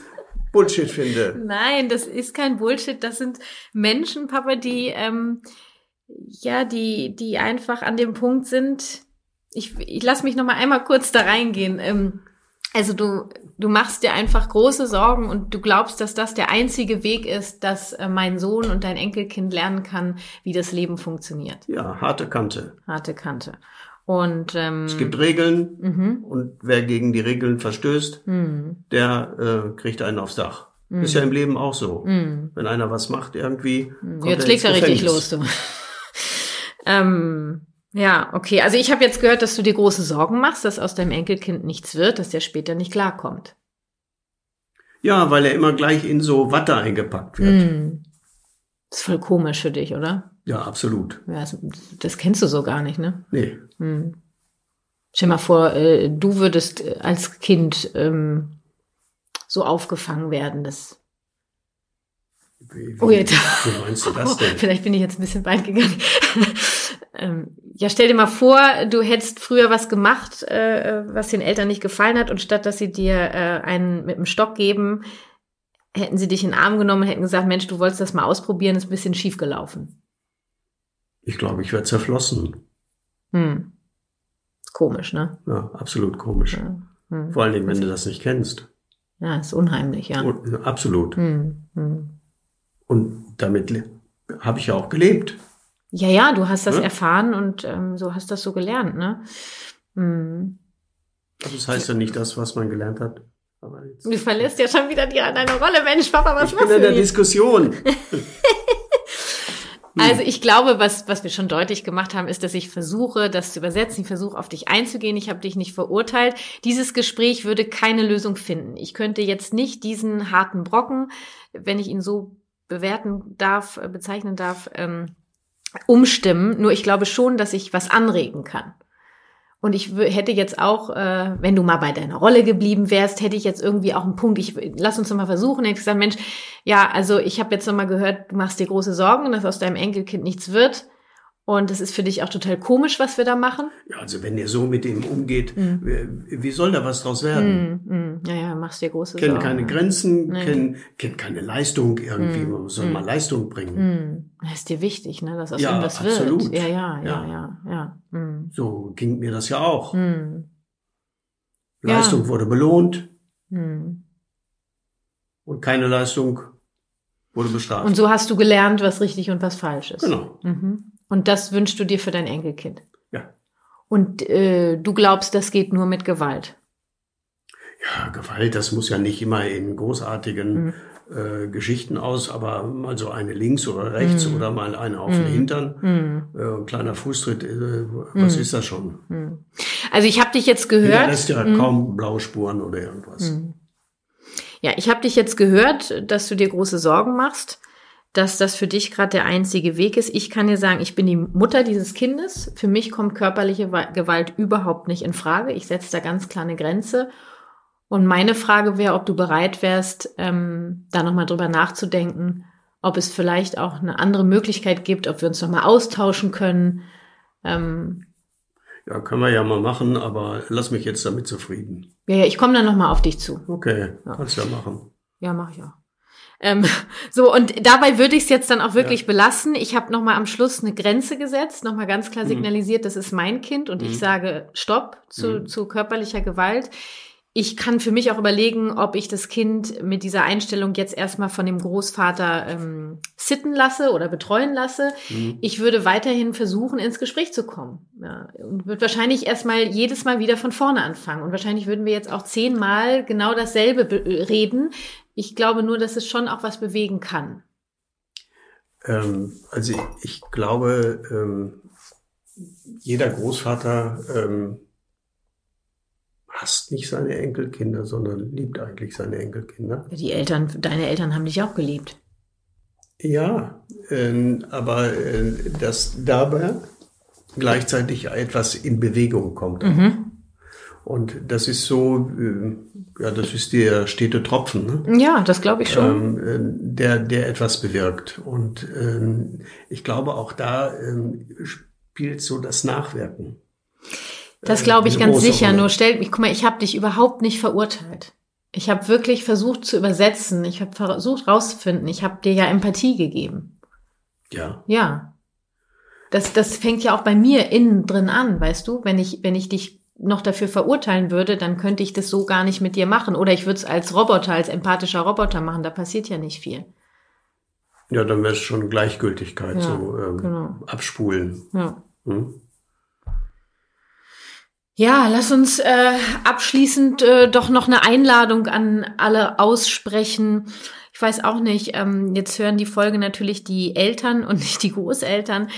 B: Bullshit finde.
A: Nein, das ist kein Bullshit. Das sind Menschen, Papa, die, ähm, ja, die, die einfach an dem Punkt sind. Ich, ich lass mich noch mal einmal kurz da reingehen. Ähm, also du, du machst dir einfach große Sorgen und du glaubst, dass das der einzige Weg ist, dass äh, mein Sohn und dein Enkelkind lernen kann, wie das Leben funktioniert.
B: Ja, harte Kante.
A: Harte Kante. Und ähm,
B: es gibt Regeln mhm. und wer gegen die Regeln verstößt, mhm. der äh, kriegt einen aufs Dach. Mhm. Ist ja im Leben auch so. Mhm. Wenn einer was macht, irgendwie.
A: Mhm. Jetzt legt er richtig los, du. ähm, ja, okay. Also ich habe jetzt gehört, dass du dir große Sorgen machst, dass aus deinem Enkelkind nichts wird, dass der später nicht klarkommt.
B: Ja, weil er immer gleich in so Watte eingepackt wird. Mm.
A: Das ist voll komisch für dich, oder?
B: Ja, absolut.
A: Ja, das, das kennst du so gar nicht, ne?
B: Nee.
A: Mm. Stell mal vor, äh, du würdest äh, als Kind ähm, so aufgefangen werden, dass
B: wie, wie, oh, jetzt. Wie meinst du das denn?
A: Vielleicht bin ich jetzt ein bisschen weit gegangen. Ähm, ja, stell dir mal vor, du hättest früher was gemacht, äh, was den Eltern nicht gefallen hat und statt dass sie dir äh, einen mit dem Stock geben, hätten sie dich in den Arm genommen und hätten gesagt, Mensch, du wolltest das mal ausprobieren, ist ein bisschen schief gelaufen.
B: Ich glaube, ich wäre zerflossen.
A: Hm. Komisch, ne?
B: Ja, absolut komisch. Ja. Hm. Vor allen Dingen, wenn du das nicht kennst.
A: Ja, ist unheimlich, ja. Und,
B: absolut. Hm. Hm. Und damit habe ich ja auch gelebt.
A: Ja, ja, du hast das ja? erfahren und ähm, so hast das so gelernt, ne? Hm.
B: Also das heißt ja nicht das, was man gelernt hat.
A: du verlässt ja schon wieder die, deine Rolle, Mensch, Papa, was
B: ich machst du? Bin in der Diskussion.
A: Also ich glaube, was, was wir schon deutlich gemacht haben, ist, dass ich versuche, das zu übersetzen. Ich versuche, auf dich einzugehen. Ich habe dich nicht verurteilt. Dieses Gespräch würde keine Lösung finden. Ich könnte jetzt nicht diesen harten Brocken, wenn ich ihn so bewerten darf, äh, bezeichnen darf, ähm, umstimmen. Nur ich glaube schon, dass ich was anregen kann. Und ich hätte jetzt auch, äh, wenn du mal bei deiner Rolle geblieben wärst, hätte ich jetzt irgendwie auch einen Punkt. Ich lass uns noch mal versuchen. Hätte ich gesagt, Mensch, ja, also ich habe jetzt noch mal gehört, du machst dir große Sorgen, dass aus deinem Enkelkind nichts wird. Und es ist für dich auch total komisch, was wir da machen?
B: Ja, also wenn ihr so mit ihm umgeht, mm. wie, wie, soll da was draus werden?
A: Mm, mm. Ja, ja, machst dir große
B: kennt Sorgen. Kennt keine Grenzen, nee. kennt, kennt keine Leistung irgendwie. Man soll mal Leistung bringen.
A: Das ist dir wichtig, ne, dass aus ja, ihm was absolut. wird. Ja, ja, ja, ja, ja.
B: ja. So ging mir das ja auch. Leistung ja. wurde belohnt. Und keine Leistung wurde bestraft.
A: Und so hast du gelernt, was richtig und was falsch ist.
B: Genau. Mhm.
A: Und das wünschst du dir für dein Enkelkind.
B: Ja.
A: Und äh, du glaubst, das geht nur mit Gewalt.
B: Ja, Gewalt, das muss ja nicht immer in großartigen mhm. äh, Geschichten aus, aber mal so eine links oder rechts mhm. oder mal eine auf den mhm. Hintern, mhm. äh, ein kleiner Fußtritt, äh, was mhm. ist das schon?
A: Mhm. Also ich habe dich jetzt gehört. Da
B: lässt ja kaum blaue Spuren oder irgendwas.
A: Ja, ich habe dich jetzt gehört, dass du dir große Sorgen machst dass das für dich gerade der einzige Weg ist. Ich kann dir sagen, ich bin die Mutter dieses Kindes. Für mich kommt körperliche Gewalt überhaupt nicht in Frage. Ich setze da ganz klar eine Grenze. Und meine Frage wäre, ob du bereit wärst, ähm, da nochmal drüber nachzudenken, ob es vielleicht auch eine andere Möglichkeit gibt, ob wir uns nochmal austauschen können. Ähm,
B: ja, können wir ja mal machen, aber lass mich jetzt damit zufrieden.
A: Ja, ja ich komme dann nochmal auf dich zu.
B: Okay, ja. kannst ja machen.
A: Ja, mach ich auch. Ähm, so, und dabei würde ich es jetzt dann auch wirklich ja. belassen. Ich habe nochmal am Schluss eine Grenze gesetzt, nochmal ganz klar mhm. signalisiert, mhm. das ist mein Kind und mhm. ich sage Stopp zu, mhm. zu körperlicher Gewalt. Ich kann für mich auch überlegen, ob ich das Kind mit dieser Einstellung jetzt erstmal von dem Großvater ähm, sitten lasse oder betreuen lasse. Mhm. Ich würde weiterhin versuchen, ins Gespräch zu kommen. Ja, und würde wahrscheinlich erstmal jedes Mal wieder von vorne anfangen. Und wahrscheinlich würden wir jetzt auch zehnmal genau dasselbe reden, ich glaube nur, dass es schon auch was bewegen kann.
B: Ähm, also ich, ich glaube, ähm, jeder Großvater ähm, hasst nicht seine Enkelkinder, sondern liebt eigentlich seine Enkelkinder.
A: Die Eltern, deine Eltern haben dich auch geliebt.
B: Ja, äh, aber äh, dass dabei gleichzeitig etwas in Bewegung kommt. Mhm. Und das ist so, äh, ja, das ist der stete Tropfen.
A: Ne? Ja, das glaube ich schon.
B: Ähm, äh, der, der etwas bewirkt. Und ähm, ich glaube, auch da ähm, spielt so das Nachwirken.
A: Das äh, glaube ich ganz sicher. Rolle. Nur stellt mich, guck mal, ich habe dich überhaupt nicht verurteilt. Ich habe wirklich versucht zu übersetzen. Ich habe versucht rauszufinden. Ich habe dir ja Empathie gegeben.
B: Ja.
A: Ja. Das, das fängt ja auch bei mir innen drin an, weißt du? Wenn ich, wenn ich dich noch dafür verurteilen würde, dann könnte ich das so gar nicht mit dir machen. Oder ich würde es als Roboter, als empathischer Roboter machen. Da passiert ja nicht viel.
B: Ja, dann wäre es schon Gleichgültigkeit, ja, so ähm, genau. abspulen.
A: Ja. Hm? Ja, lass uns äh, abschließend äh, doch noch eine Einladung an alle aussprechen ich weiß auch nicht, ähm, jetzt hören die Folge natürlich die Eltern und nicht die Großeltern.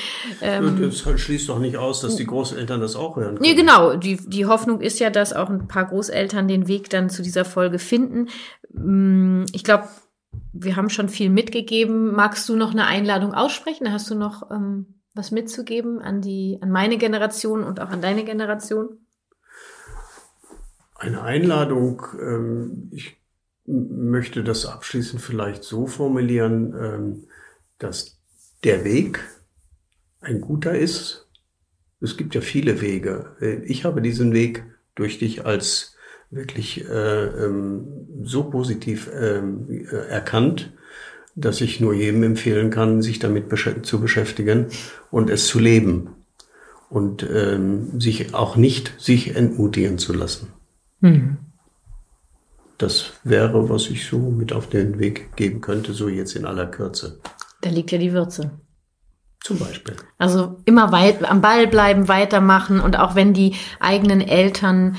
B: Ähm, das schließt doch nicht aus, dass die Großeltern das auch hören. Können.
A: Nee, genau. Die, die Hoffnung ist ja, dass auch ein paar Großeltern den Weg dann zu dieser Folge finden. Mm, ich glaube, wir haben schon viel mitgegeben. Magst du noch eine Einladung aussprechen? Hast du noch ähm, was mitzugeben an die, an meine Generation und auch an deine Generation?
B: Eine Einladung, ähm, ich möchte das abschließend vielleicht so formulieren, ähm, dass der Weg ein guter ist. Es gibt ja viele Wege. Äh, ich habe diesen Weg durch dich als wirklich äh, ähm, so positiv ähm, äh, erkannt, dass ich nur jedem empfehlen kann, sich damit zu beschäftigen und es zu leben. und sich auch nicht sich entmutigen zu lassen. Mhm. Das wäre, was ich so mit auf den Weg geben könnte, so jetzt in aller Kürze.
A: Da liegt ja die Würze.
B: Zum Beispiel.
A: Also immer weit am Ball bleiben, weitermachen und auch wenn die eigenen Eltern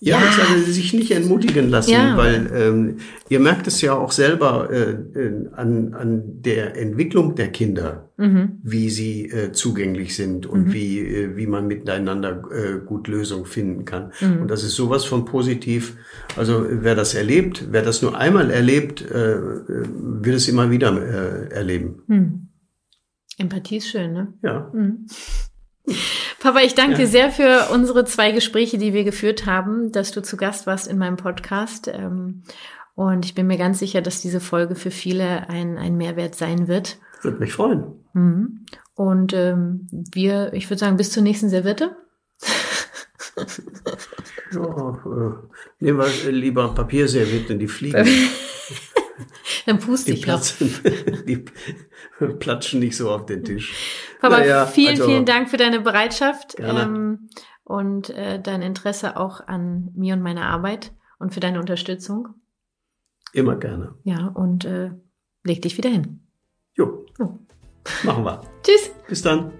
B: ja, ja. Also sich nicht entmutigen lassen, ja. weil ähm, ihr merkt es ja auch selber äh, äh, an, an der Entwicklung der Kinder, mhm. wie sie äh, zugänglich sind und mhm. wie, äh, wie man miteinander äh, gut Lösungen finden kann. Mhm. Und das ist sowas von positiv. Also wer das erlebt, wer das nur einmal erlebt, äh, wird es immer wieder äh, erleben.
A: Mhm. Empathie ist schön, ne?
B: Ja.
A: Papa, ich danke ja. dir sehr für unsere zwei Gespräche, die wir geführt haben, dass du zu Gast warst in meinem Podcast. Ähm, und ich bin mir ganz sicher, dass diese Folge für viele ein, ein Mehrwert sein wird.
B: Würde mich freuen.
A: Mhm. Und ähm, wir, ich würde sagen, bis zur nächsten Serviette.
B: ja, äh, nehmen wir lieber Papierservietten, die fliegen.
A: Dann puste
B: die
A: ich
B: platzen, Die platschen nicht so auf den Tisch.
A: Papa, naja, vielen, also, vielen Dank für deine Bereitschaft ähm, und äh, dein Interesse auch an mir und meiner Arbeit und für deine Unterstützung.
B: Immer gerne.
A: Ja, und äh, leg dich wieder hin.
B: Jo. jo. Machen wir.
A: Tschüss.
B: Bis dann.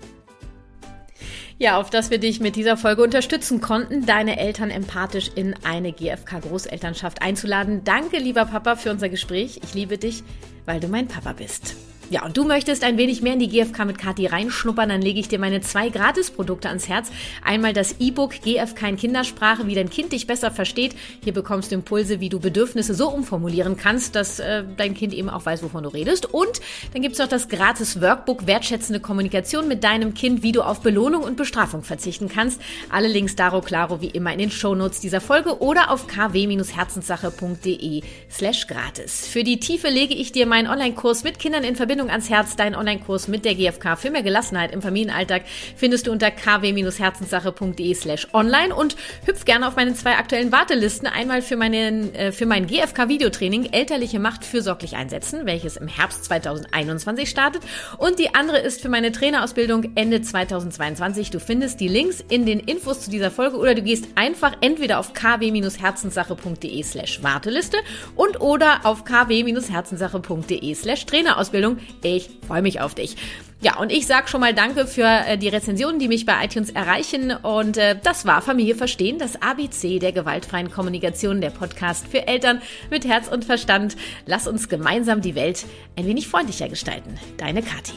A: Ja, auf dass wir dich mit dieser Folge unterstützen konnten, deine Eltern empathisch in eine GFK Großelternschaft einzuladen. Danke, lieber Papa, für unser Gespräch. Ich liebe dich, weil du mein Papa bist. Ja, und du möchtest ein wenig mehr in die GFK mit Kathi reinschnuppern, dann lege ich dir meine zwei Gratisprodukte ans Herz. Einmal das E-Book GFK in Kindersprache, wie dein Kind dich besser versteht. Hier bekommst du Impulse, wie du Bedürfnisse so umformulieren kannst, dass äh, dein Kind eben auch weiß, wovon du redest. Und dann gibt's noch das gratis Workbook Wertschätzende Kommunikation mit deinem Kind, wie du auf Belohnung und Bestrafung verzichten kannst. Alle Links daro claro wie immer in den Shownotes dieser Folge oder auf kw-herzenssache.de slash gratis. Für die Tiefe lege ich dir meinen Online-Kurs mit Kindern in Verbindung Verbindung ans Herz, dein Online-Kurs mit der GfK für mehr Gelassenheit im Familienalltag findest du unter kw-herzenssache.de slash online und hüpf gerne auf meine zwei aktuellen Wartelisten. Einmal für, meinen, äh, für mein GfK-Videotraining Elterliche Macht fürsorglich einsetzen, welches im Herbst 2021 startet. Und die andere ist für meine Trainerausbildung Ende 2022. Du findest die Links in den Infos zu dieser Folge oder du gehst einfach entweder auf kw-herzenssache.de slash Warteliste und oder auf kw-herzenssache.de slash Trainerausbildung. Ich freue mich auf dich. Ja, und ich sage schon mal Danke für äh, die Rezensionen, die mich bei iTunes erreichen. Und äh, das war Familie Verstehen, das ABC der gewaltfreien Kommunikation, der Podcast für Eltern mit Herz und Verstand. Lass uns gemeinsam die Welt ein wenig freundlicher gestalten. Deine Kathi.